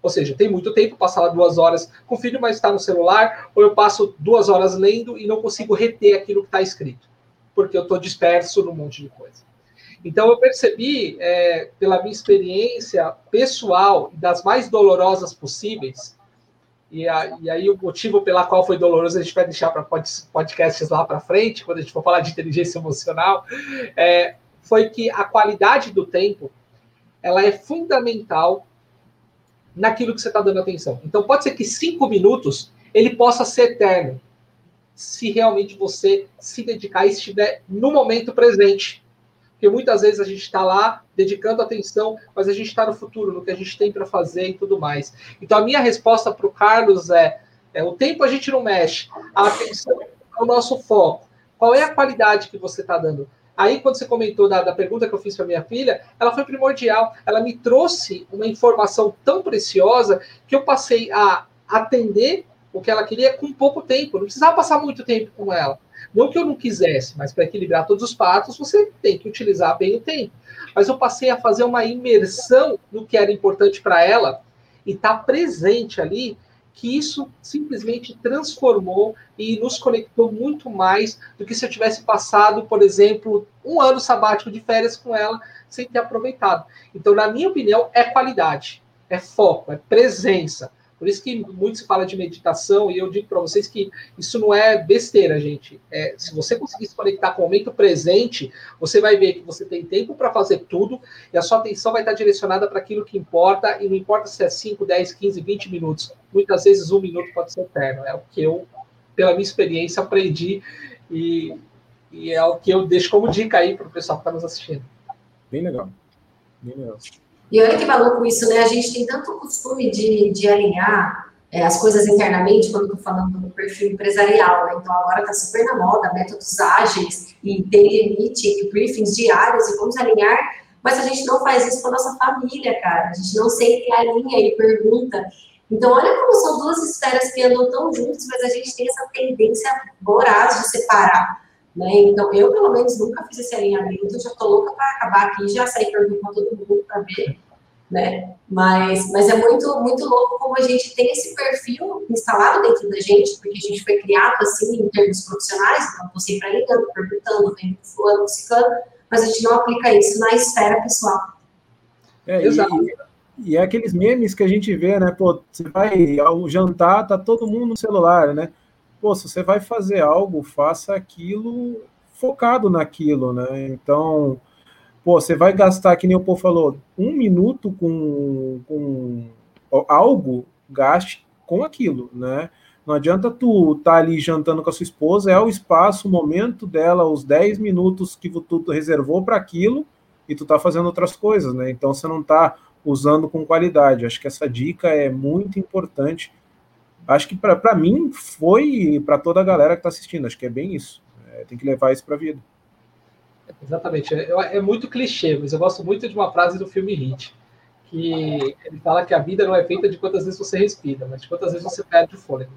[SPEAKER 1] Ou seja, tem muito tempo, passar lá duas horas com o filho, mas está no celular, ou eu passo duas horas lendo e não consigo reter aquilo que está escrito, porque eu estou disperso num monte de coisa. Então eu percebi, é, pela minha experiência pessoal, das mais dolorosas possíveis, e, a, e, aí o motivo pela qual foi doloroso a gente vai deixar para podcasts lá para frente, quando a gente for falar de inteligência emocional, é, foi que a qualidade do tempo ela é fundamental naquilo que você está dando atenção. Então pode ser que cinco minutos ele possa ser eterno, se realmente você se dedicar e estiver no momento presente. Porque muitas vezes a gente está lá dedicando atenção, mas a gente está no futuro, no que a gente tem para fazer e tudo mais. Então a minha resposta para o Carlos é, é: o tempo a gente não mexe, a atenção é o nosso foco. Qual é a qualidade que você está dando? Aí, quando você comentou da, da pergunta que eu fiz para minha filha, ela foi primordial. Ela me trouxe uma informação tão preciosa que eu passei a atender o que ela queria com pouco tempo. Não precisava passar muito tempo com ela. Não que eu não quisesse, mas para equilibrar todos os pratos, você tem que utilizar bem o tempo. Mas eu passei a fazer uma imersão no que era importante para ela e estar tá presente ali, que isso simplesmente transformou e nos conectou muito mais do que se eu tivesse passado, por exemplo, um ano sabático de férias com ela sem ter aproveitado. Então, na minha opinião, é qualidade, é foco, é presença. Por isso que muito se fala de meditação, e eu digo para vocês que isso não é besteira, gente. É, se você conseguir se conectar com o momento presente, você vai ver que você tem tempo para fazer tudo, e a sua atenção vai estar direcionada para aquilo que importa, e não importa se é 5, 10, 15, 20 minutos. Muitas vezes um minuto pode ser eterno. É o que eu, pela minha experiência, aprendi, e, e é o que eu deixo como dica aí para o pessoal que está nos assistindo.
[SPEAKER 3] Bem legal. Bem legal.
[SPEAKER 2] E olha que maluco isso, né? A gente tem tanto costume de, de alinhar é, as coisas internamente, quando estou falando do perfil empresarial, né? Então agora está super na moda, métodos ágeis e limite, e briefings diários e vamos alinhar, mas a gente não faz isso com a nossa família, cara. A gente não sempre alinha e pergunta. Então, olha como são duas esferas que andam tão juntas, mas a gente tem essa tendência voraz de separar. Né? Então, eu, pelo menos, nunca fiz esse alinhamento, já estou louca para acabar aqui, já sair perguntando todo mundo para ver, né? Mas, mas é muito, muito louco como a gente tem esse perfil instalado dentro da gente, porque a gente foi criado assim em termos profissionais, então estou sempre alinhando, perguntando, vendo fulano, ciclano, mas a gente não aplica isso na esfera pessoal.
[SPEAKER 3] É, Exato. E, e é aqueles memes que a gente vê, né? Pô, você vai ao jantar, tá todo mundo no celular, né? Pô, se você vai fazer algo, faça aquilo focado naquilo, né? Então, pô, você vai gastar, que nem o povo falou, um minuto com, com algo, gaste com aquilo, né? Não adianta tu tá ali jantando com a sua esposa, é o espaço, o momento dela, os 10 minutos que tu reservou para aquilo e tu tá fazendo outras coisas, né? Então você não tá usando com qualidade. Acho que essa dica é muito importante acho que para mim foi para toda a galera que está assistindo, acho que é bem isso. É, tem que levar isso para a vida.
[SPEAKER 1] Exatamente. É, é, muito clichê, mas eu gosto muito de uma frase do filme Hit, que ele fala que a vida não é feita de quantas vezes você respira, mas de quantas vezes você perde o fôlego.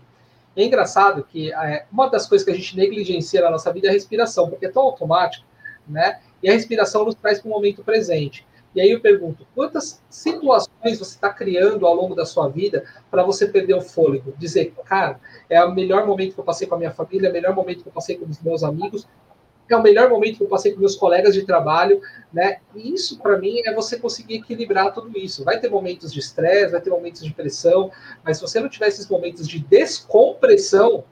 [SPEAKER 1] é engraçado que é, uma das coisas que a gente negligencia na nossa vida é a respiração, porque é tão automático, né? E a respiração nos traz para o momento presente. E aí eu pergunto, quantas situações você está criando ao longo da sua vida para você perder o fôlego? Dizer, cara, é o melhor momento que eu passei com a minha família, é o melhor momento que eu passei com os meus amigos, é o melhor momento que eu passei com meus colegas de trabalho, né? E isso, para mim, é você conseguir equilibrar tudo isso. Vai ter momentos de estresse, vai ter momentos de pressão, mas se você não tiver esses momentos de descompressão,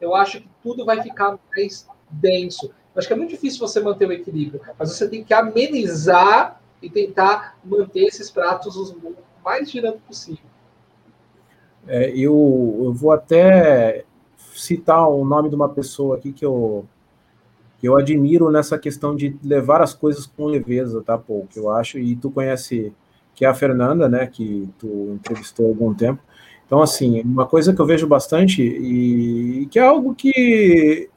[SPEAKER 1] eu acho que tudo vai ficar mais denso. Acho que é muito difícil você manter o equilíbrio, mas você tem que amenizar e tentar manter esses pratos o mais girando possível.
[SPEAKER 3] É, eu, eu vou até citar o nome de uma pessoa aqui que eu, que eu admiro nessa questão de levar as coisas com leveza, tá, Paul? Que eu acho, e tu conhece, que é a Fernanda, né, que tu entrevistou há algum tempo. Então, assim, uma coisa que eu vejo bastante e que é algo que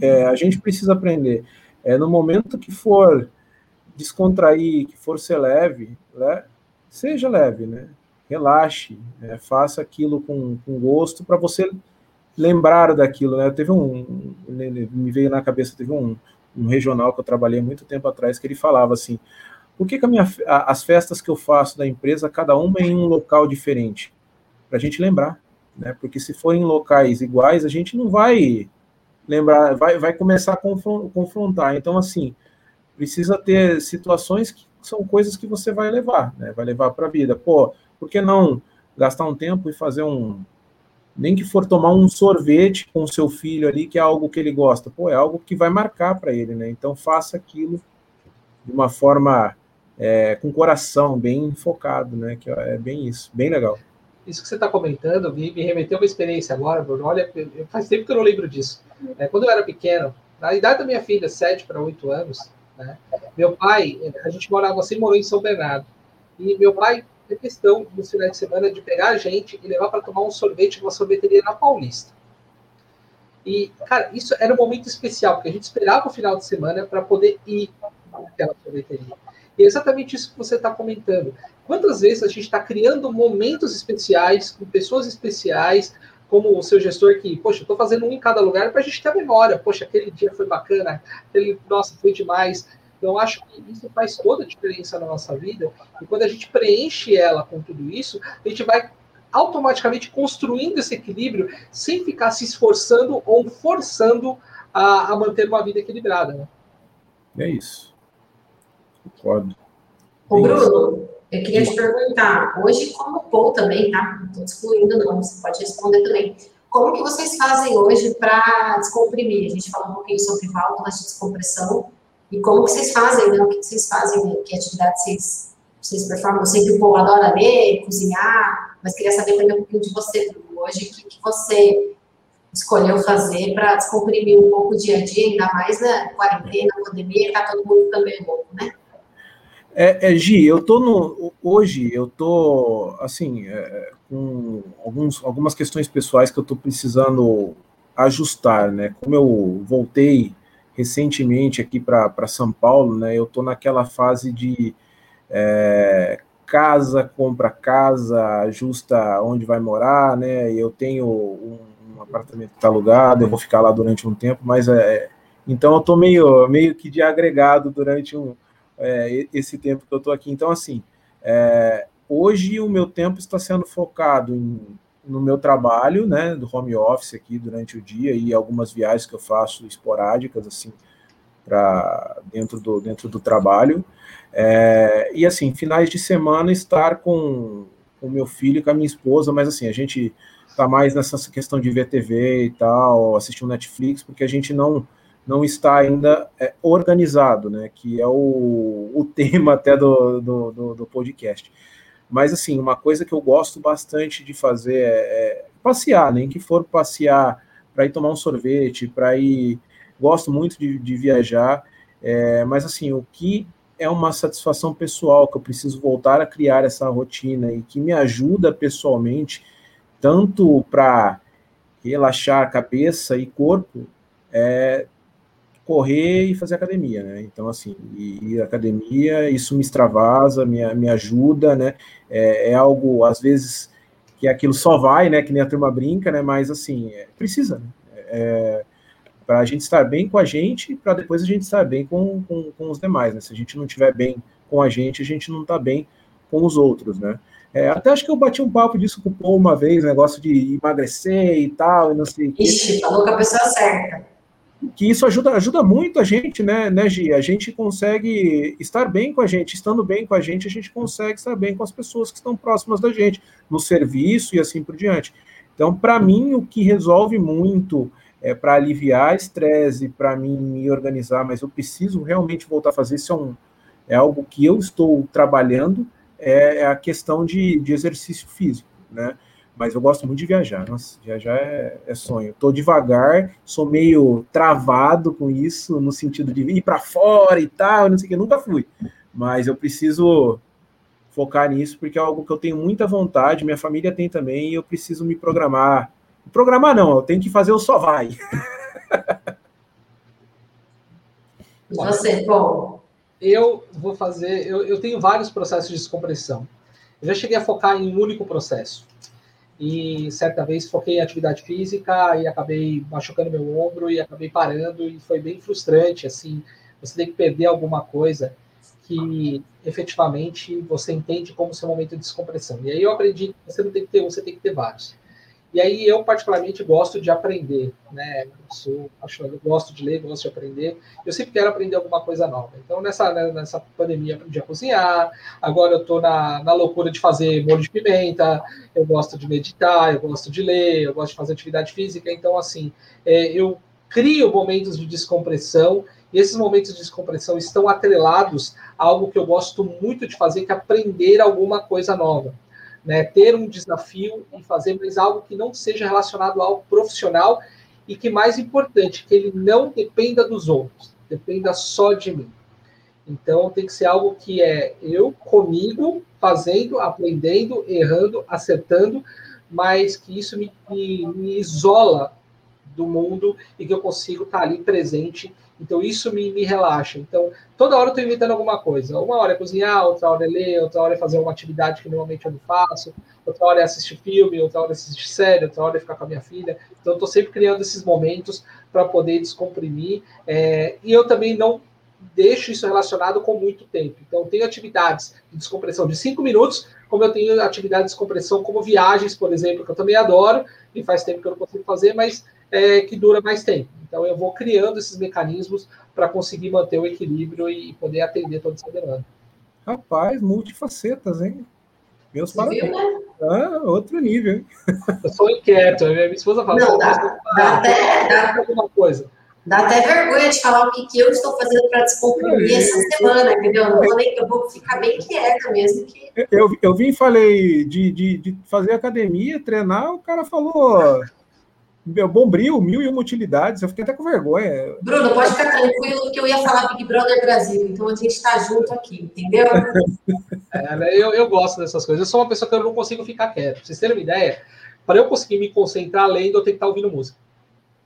[SPEAKER 3] é, a gente precisa aprender é no momento que for descontrair, que for ser leve, né? seja leve, né? Relaxe, né? faça aquilo com, com gosto para você lembrar daquilo, né? Teve um, me veio na cabeça, teve um, um regional que eu trabalhei muito tempo atrás que ele falava assim: por que, que minha, as festas que eu faço da empresa, cada uma é em um local diferente? Para a gente lembrar, né? Porque se forem locais iguais, a gente não vai lembrar, vai, vai começar a confrontar. Então, assim, precisa ter situações que são coisas que você vai levar, né? Vai levar para a vida. Pô, por que não gastar um tempo e fazer um nem que for tomar um sorvete com seu filho ali, que é algo que ele gosta, pô, é algo que vai marcar para ele, né? Então faça aquilo de uma forma é, com coração bem focado, né? Que é bem isso, bem legal.
[SPEAKER 1] Isso que você está comentando me, me remeteu uma experiência agora, Bruno. Olha, faz tempo que eu não lembro disso. É, quando eu era pequeno, na idade da minha filha, 7 para 8 anos, né? Meu pai, a gente morava assim, morou em São Bernardo. E meu pai tem questão, no final de semana, de pegar a gente e levar para tomar um sorvete numa sorveteria na Paulista. E, cara, isso era um momento especial, porque a gente esperava o final de semana para poder ir naquela sorveteria. E é exatamente isso que você está comentando. Quantas vezes a gente está criando momentos especiais, com pessoas especiais, como o seu gestor que, poxa, estou fazendo um em cada lugar para a gente ter a memória. Poxa, aquele dia foi bacana, aquele, nossa, foi demais. Então, acho que isso faz toda a diferença na nossa vida. E quando a gente preenche ela com tudo isso, a gente vai automaticamente construindo esse equilíbrio sem ficar se esforçando ou forçando a, a manter uma vida equilibrada. Né?
[SPEAKER 3] É isso. Concordo.
[SPEAKER 2] Ô, Bruno, Eu queria te perguntar, hoje como Paul também, tá? Não estou excluindo não, você pode responder também. Como que vocês fazem hoje para descomprimir? A gente falou um pouquinho sobre válvulas de descompressão, e como que vocês fazem, né? O que vocês fazem, que atividade vocês, vocês performam? Eu sei que o povo adora ler, cozinhar, mas queria saber também um pouquinho de você, hoje, o que, que você escolheu fazer para descomprimir um pouco o dia a dia, ainda mais na quarentena, pandemia, tá todo mundo também louco, né?
[SPEAKER 3] É, é, Gi, eu tô no. Hoje eu tô assim, é, com alguns, algumas questões pessoais que eu tô precisando ajustar, né? Como eu voltei recentemente aqui para São Paulo, né? Eu tô naquela fase de é, casa, compra casa, ajusta onde vai morar, né? Eu tenho um, um apartamento que está alugado, eu vou ficar lá durante um tempo, mas é, então eu tô meio, meio que de agregado durante um é, esse tempo que eu estou aqui. Então, assim, é, hoje o meu tempo está sendo focado em, no meu trabalho, né, do home office aqui durante o dia e algumas viagens que eu faço esporádicas, assim, para dentro do, dentro do trabalho. É, e, assim, finais de semana estar com o meu filho com a minha esposa, mas, assim, a gente está mais nessa questão de ver TV e tal, assistir um Netflix, porque a gente não não está ainda é, organizado, né? Que é o, o tema até do, do, do, do, podcast. Mas, assim, uma coisa que eu gosto bastante de fazer é, é passear, nem né, que for passear para ir tomar um sorvete, para ir. Gosto muito de, de viajar, é, mas, assim, o que é uma satisfação pessoal, que eu preciso voltar a criar essa rotina e que me ajuda pessoalmente, tanto para relaxar cabeça e corpo, é correr e fazer academia, né? Então, assim, e, e academia, isso me extravasa, me, me ajuda, né? É, é, algo, às vezes, que aquilo só vai, né? Que nem a turma brinca, né? Mas, assim, é, precisa, né? É, para a gente estar bem com a gente, para depois a gente estar bem com, com, com, os demais, né? Se a gente não estiver bem com a gente, a gente não está bem com os outros, né? É, até acho que eu bati um papo disso com o Paul uma vez, negócio de emagrecer e tal, e não sei o
[SPEAKER 2] quê. Ixi, falou com a pessoa certa
[SPEAKER 3] que isso ajuda, ajuda muito a gente, né, né, Gi? A gente consegue estar bem com a gente, estando bem com a gente, a gente consegue estar bem com as pessoas que estão próximas da gente, no serviço e assim por diante. Então, para mim, o que resolve muito é para aliviar estresse, para mim me organizar, mas eu preciso realmente voltar a fazer isso é, um, é algo que eu estou trabalhando, é, é a questão de, de exercício físico, né? Mas eu gosto muito de viajar. Nossa, viajar é, é sonho. Estou devagar, sou meio travado com isso, no sentido de ir para fora e tal, não sei o que, nunca fui. Mas eu preciso focar nisso, porque é algo que eu tenho muita vontade, minha família tem também, e eu preciso me programar. Programar não, eu tenho que fazer o só vai.
[SPEAKER 2] Você, Paul?
[SPEAKER 1] Eu vou fazer, eu, eu tenho vários processos de descompressão. Eu já cheguei a focar em um único processo e certa vez foquei em atividade física e acabei machucando meu ombro e acabei parando e foi bem frustrante, assim, você tem que perder alguma coisa que efetivamente você entende como seu momento de descompressão. E aí eu aprendi que você não tem que ter um, você tem que ter vários. E aí eu particularmente gosto de aprender, né? Sou apaixonado, gosto de ler, gosto de aprender. Eu sempre quero aprender alguma coisa nova. Então nessa né, nessa pandemia aprendi a cozinhar. Agora eu estou na, na loucura de fazer molho de pimenta. Eu gosto de meditar, eu gosto de ler, eu gosto de fazer atividade física. Então assim, é, eu crio momentos de descompressão e esses momentos de descompressão estão atrelados a algo que eu gosto muito de fazer, que é aprender alguma coisa nova né, ter um desafio e fazer mais algo que não seja relacionado ao profissional e que mais importante, que ele não dependa dos outros, dependa só de mim. Então tem que ser algo que é eu comigo fazendo, aprendendo, errando, acertando, mas que isso me, me, me isola do mundo e que eu consigo estar ali presente então isso me, me relaxa. Então toda hora eu estou inventando alguma coisa. Uma hora é cozinhar, outra hora é ler, outra hora é fazer uma atividade que normalmente eu não faço, outra hora é assistir filme, outra hora é assistir série, outra hora é ficar com a minha filha. Então eu estou sempre criando esses momentos para poder descomprimir. É, e eu também não deixo isso relacionado com muito tempo. Então, tenho atividades de descompressão de cinco minutos, como eu tenho atividades de descompressão, como viagens, por exemplo, que eu também adoro, e faz tempo que eu não consigo fazer, mas é, que dura mais tempo. Então, eu vou criando esses mecanismos para conseguir manter o equilíbrio e poder atender toda essa demanda.
[SPEAKER 3] Rapaz, multifacetas, hein? Meus parabéns. Né? Ah, outro nível.
[SPEAKER 1] Eu sou inquieto, minha esposa fala.
[SPEAKER 2] Não, dá, dá até dá, alguma coisa. Dá até vergonha de falar o que, que eu estou fazendo para descomprimir essa semana, entendeu? Não vou nem, eu vou ficar bem quieta mesmo. Que...
[SPEAKER 3] Eu, eu vim e falei de, de, de fazer academia, treinar, o cara falou meu Bombril, mil e uma utilidades, eu fiquei até com vergonha.
[SPEAKER 2] Bruno, pode ficar tranquilo que eu ia falar Big Brother Brasil, então a gente está junto aqui, entendeu?
[SPEAKER 1] É, né, eu, eu gosto dessas coisas. Eu sou uma pessoa que eu não consigo ficar quieto. Pra vocês terem uma ideia, para eu conseguir me concentrar lendo, eu tenho que estar ouvindo música.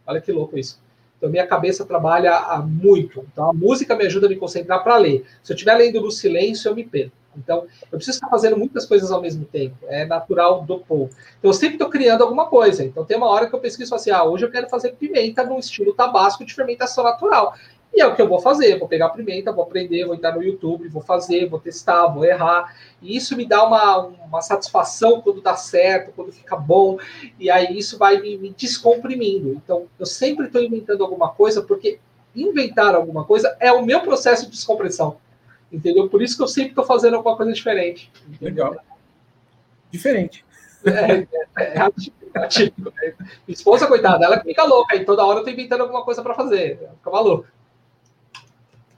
[SPEAKER 1] Olha que louco isso. Então, minha cabeça trabalha muito. Então, a música me ajuda a me concentrar para ler. Se eu estiver lendo no silêncio, eu me perco. Então, eu preciso estar fazendo muitas coisas ao mesmo tempo. É natural do povo. Então, eu sempre estou criando alguma coisa. Então, tem uma hora que eu pesquiso assim: ah, hoje eu quero fazer pimenta no estilo tabasco de fermentação natural. E é o que eu vou fazer. Vou pegar a pimenta, vou aprender, vou entrar no YouTube, vou fazer, vou testar, vou errar. E isso me dá uma, uma satisfação quando dá certo, quando fica bom. E aí isso vai me, me descomprimindo. Então, eu sempre estou inventando alguma coisa, porque inventar alguma coisa é o meu processo de descompressão. Entendeu? Por isso que eu sempre estou fazendo alguma coisa diferente.
[SPEAKER 3] Entendeu? Legal. Diferente.
[SPEAKER 1] É, é, é atípico. Né? Minha esposa, coitada, ela fica louca e toda hora eu estou inventando alguma coisa para fazer. Ela fica maluca.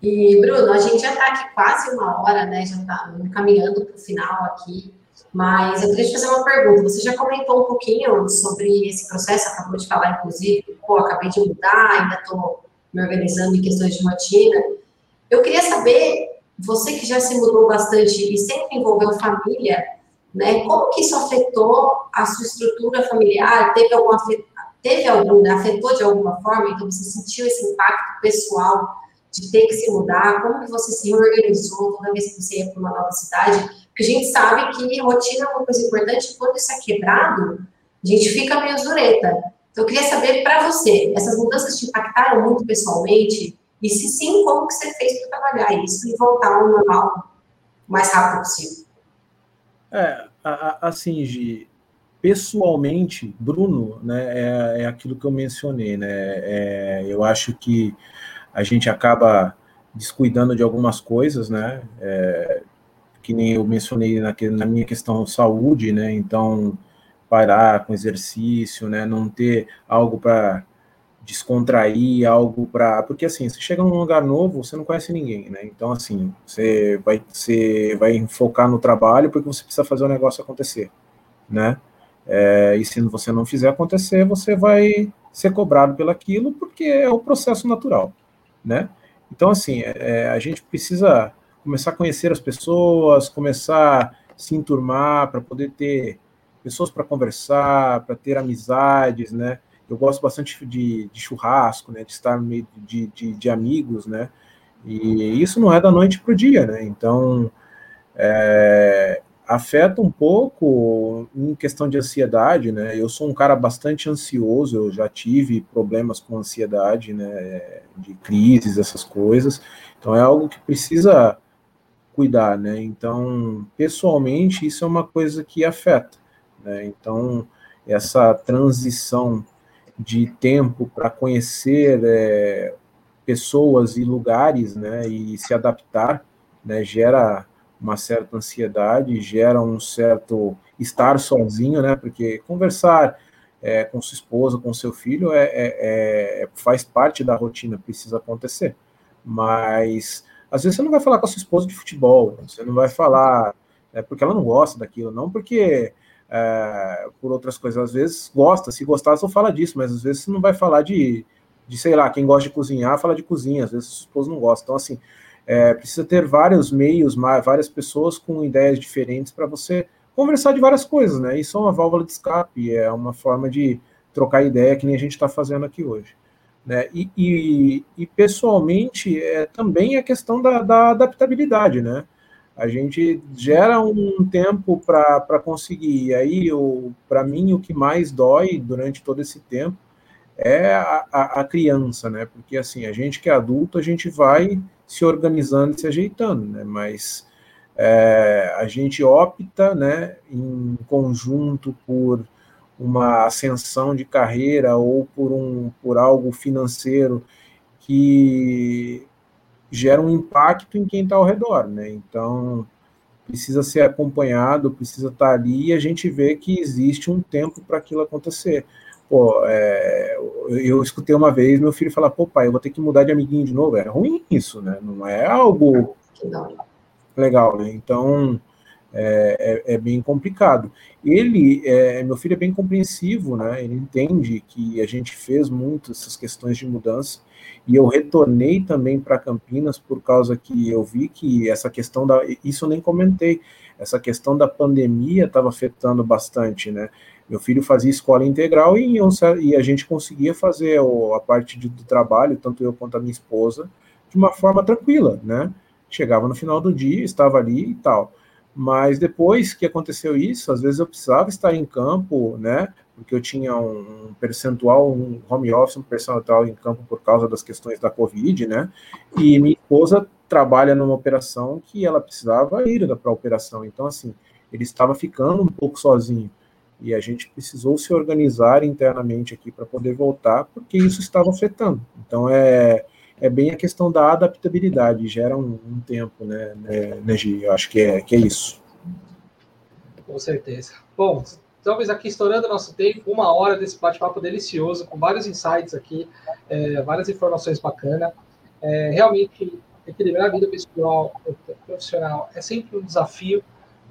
[SPEAKER 2] E, Bruno, a gente já está aqui quase uma hora, né? Já está caminhando para o final aqui. Mas eu queria te fazer uma pergunta. Você já comentou um pouquinho sobre esse processo, acabou de falar, inclusive, pô, acabei de mudar, ainda estou me organizando em questões de rotina. Eu queria saber você que já se mudou bastante e sempre envolveu família, né? Como que isso afetou a sua estrutura familiar? Teve algum teve algum, afetou de alguma forma? Então você sentiu esse impacto pessoal de ter que se mudar? Como que você se reorganizou toda vez que você ia para uma nova cidade? Porque a gente sabe que rotina é uma coisa importante. Quando isso é quebrado, a gente fica meio zureta. Então eu queria saber para você, essas mudanças te impactaram muito pessoalmente? E se sim, como que você fez para trabalhar isso e voltar ao normal o mais rápido possível?
[SPEAKER 3] É, assim, Gi, pessoalmente, Bruno, né, é, é aquilo que eu mencionei, né, é, eu acho que a gente acaba descuidando de algumas coisas, né, é, que nem eu mencionei na, na minha questão saúde, né, então parar com exercício, né, não ter algo para descontrair algo para porque assim você chega num lugar novo você não conhece ninguém né? Então assim você vai você vai focar no trabalho porque você precisa fazer o negócio acontecer né? É, e se você não fizer acontecer você vai ser cobrado pelaquilo porque é o processo natural né? Então assim é, é a gente precisa começar a conhecer as pessoas começar a se enturmar para poder ter pessoas para conversar para ter amizades né eu gosto bastante de, de churrasco, né, de estar meio de, de, de, amigos, né, e isso não é da noite para o dia, né, então é, afeta um pouco em questão de ansiedade, né, eu sou um cara bastante ansioso, eu já tive problemas com ansiedade, né, de crises, essas coisas, então é algo que precisa cuidar, né, então, pessoalmente, isso é uma coisa que afeta, né, então, essa transição de tempo para conhecer é, pessoas e lugares, né, e se adaptar, né, gera uma certa ansiedade, gera um certo estar sozinho, né, porque conversar é, com sua esposa, com seu filho, é, é, é, faz parte da rotina, precisa acontecer. Mas às vezes você não vai falar com a sua esposa de futebol, você não vai falar é, porque ela não gosta daquilo, não porque é, por outras coisas. Às vezes gosta, se gostar, só fala disso, mas às vezes não vai falar de, de, sei lá, quem gosta de cozinhar, fala de cozinha, às vezes o esposo não gosta. Então, assim, é, precisa ter vários meios, várias pessoas com ideias diferentes para você conversar de várias coisas, né? Isso é uma válvula de escape, é uma forma de trocar ideia que nem a gente está fazendo aqui hoje. Né? E, e, e pessoalmente, é, também a questão da, da adaptabilidade, né? A gente gera um tempo para conseguir. E aí, para mim, o que mais dói durante todo esse tempo é a, a, a, criança, né? Porque assim, a gente que é adulto, a gente vai se organizando e se ajeitando, né? Mas é, a gente opta, né, em conjunto por uma ascensão de carreira ou por um por algo financeiro que gera um impacto em quem está ao redor, né? Então, precisa ser acompanhado, precisa estar tá ali e a gente vê que existe um tempo para aquilo acontecer. Pô, é, eu escutei uma vez meu filho falar, pô, pai, eu vou ter que mudar de amiguinho de novo. É ruim isso, né? Não é algo legal, né? Então, é, é, é, bem complicado. Ele, é, meu filho é bem compreensivo, né? Ele entende que a gente fez muito essas questões de mudança e eu retornei também para Campinas por causa que eu vi que essa questão da, isso eu nem comentei, essa questão da pandemia estava afetando bastante, né? Meu filho fazia escola integral e, e a gente conseguia fazer a parte de, do trabalho, tanto eu quanto a minha esposa, de uma forma tranquila, né? Chegava no final do dia, estava ali e tal. Mas depois que aconteceu isso, às vezes eu precisava estar em campo, né? Porque eu tinha um percentual, um home office, um percentual em campo por causa das questões da Covid, né? E minha esposa trabalha numa operação que ela precisava ir para a operação. Então, assim, ele estava ficando um pouco sozinho. E a gente precisou se organizar internamente aqui para poder voltar, porque isso estava afetando. Então, é, é bem a questão da adaptabilidade, gera um, um tempo, né, né, né, Gi? Eu acho que é, que é isso.
[SPEAKER 1] Com certeza. Bom, estamos aqui estourando nosso tempo, uma hora desse bate-papo delicioso, com vários insights aqui, é, várias informações bacanas. É, realmente, equilibrar a vida pessoal profissional é sempre um desafio,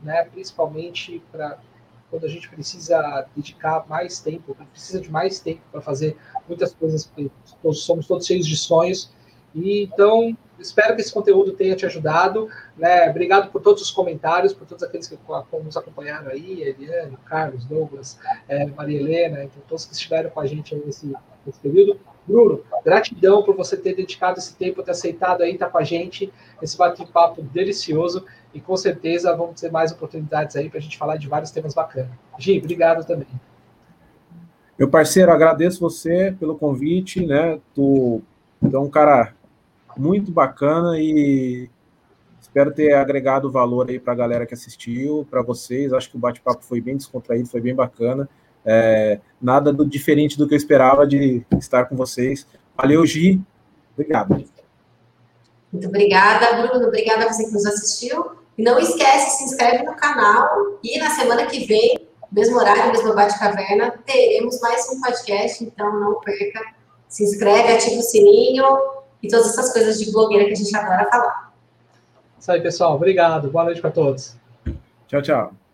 [SPEAKER 1] né, principalmente para quando a gente precisa dedicar mais tempo, precisa de mais tempo para fazer muitas coisas, porque somos todos cheios de sonhos, então, espero que esse conteúdo tenha te ajudado. Né? Obrigado por todos os comentários, por todos aqueles que nos acompanharam aí, Eliane, Carlos, Douglas, é, Maria Helena, então, todos que estiveram com a gente nesse, nesse período. Bruno, gratidão por você ter dedicado esse tempo, ter aceitado aí, estar com a gente, esse bate-papo delicioso, e com certeza vamos ter mais oportunidades aí para a gente falar de vários temas bacanas. Gi, obrigado também.
[SPEAKER 3] Meu parceiro, agradeço você pelo convite, né? Tu, tu é um cara muito bacana e espero ter agregado valor aí para a galera que assistiu, para vocês. Acho que o bate-papo foi bem descontraído, foi bem bacana. É, nada do diferente do que eu esperava de estar com vocês. Valeu, Gi. Obrigado.
[SPEAKER 2] Muito obrigada, Bruno. Obrigada a você que nos assistiu. E não esquece, se inscreve no canal. E na semana que vem, mesmo horário, mesmo bate-caverna, teremos mais um podcast. Então não perca. Se inscreve, ativa o sininho e todas essas coisas de blogueira que a gente adora falar.
[SPEAKER 1] Isso aí, pessoal. Obrigado. Boa noite para todos.
[SPEAKER 3] Tchau, tchau.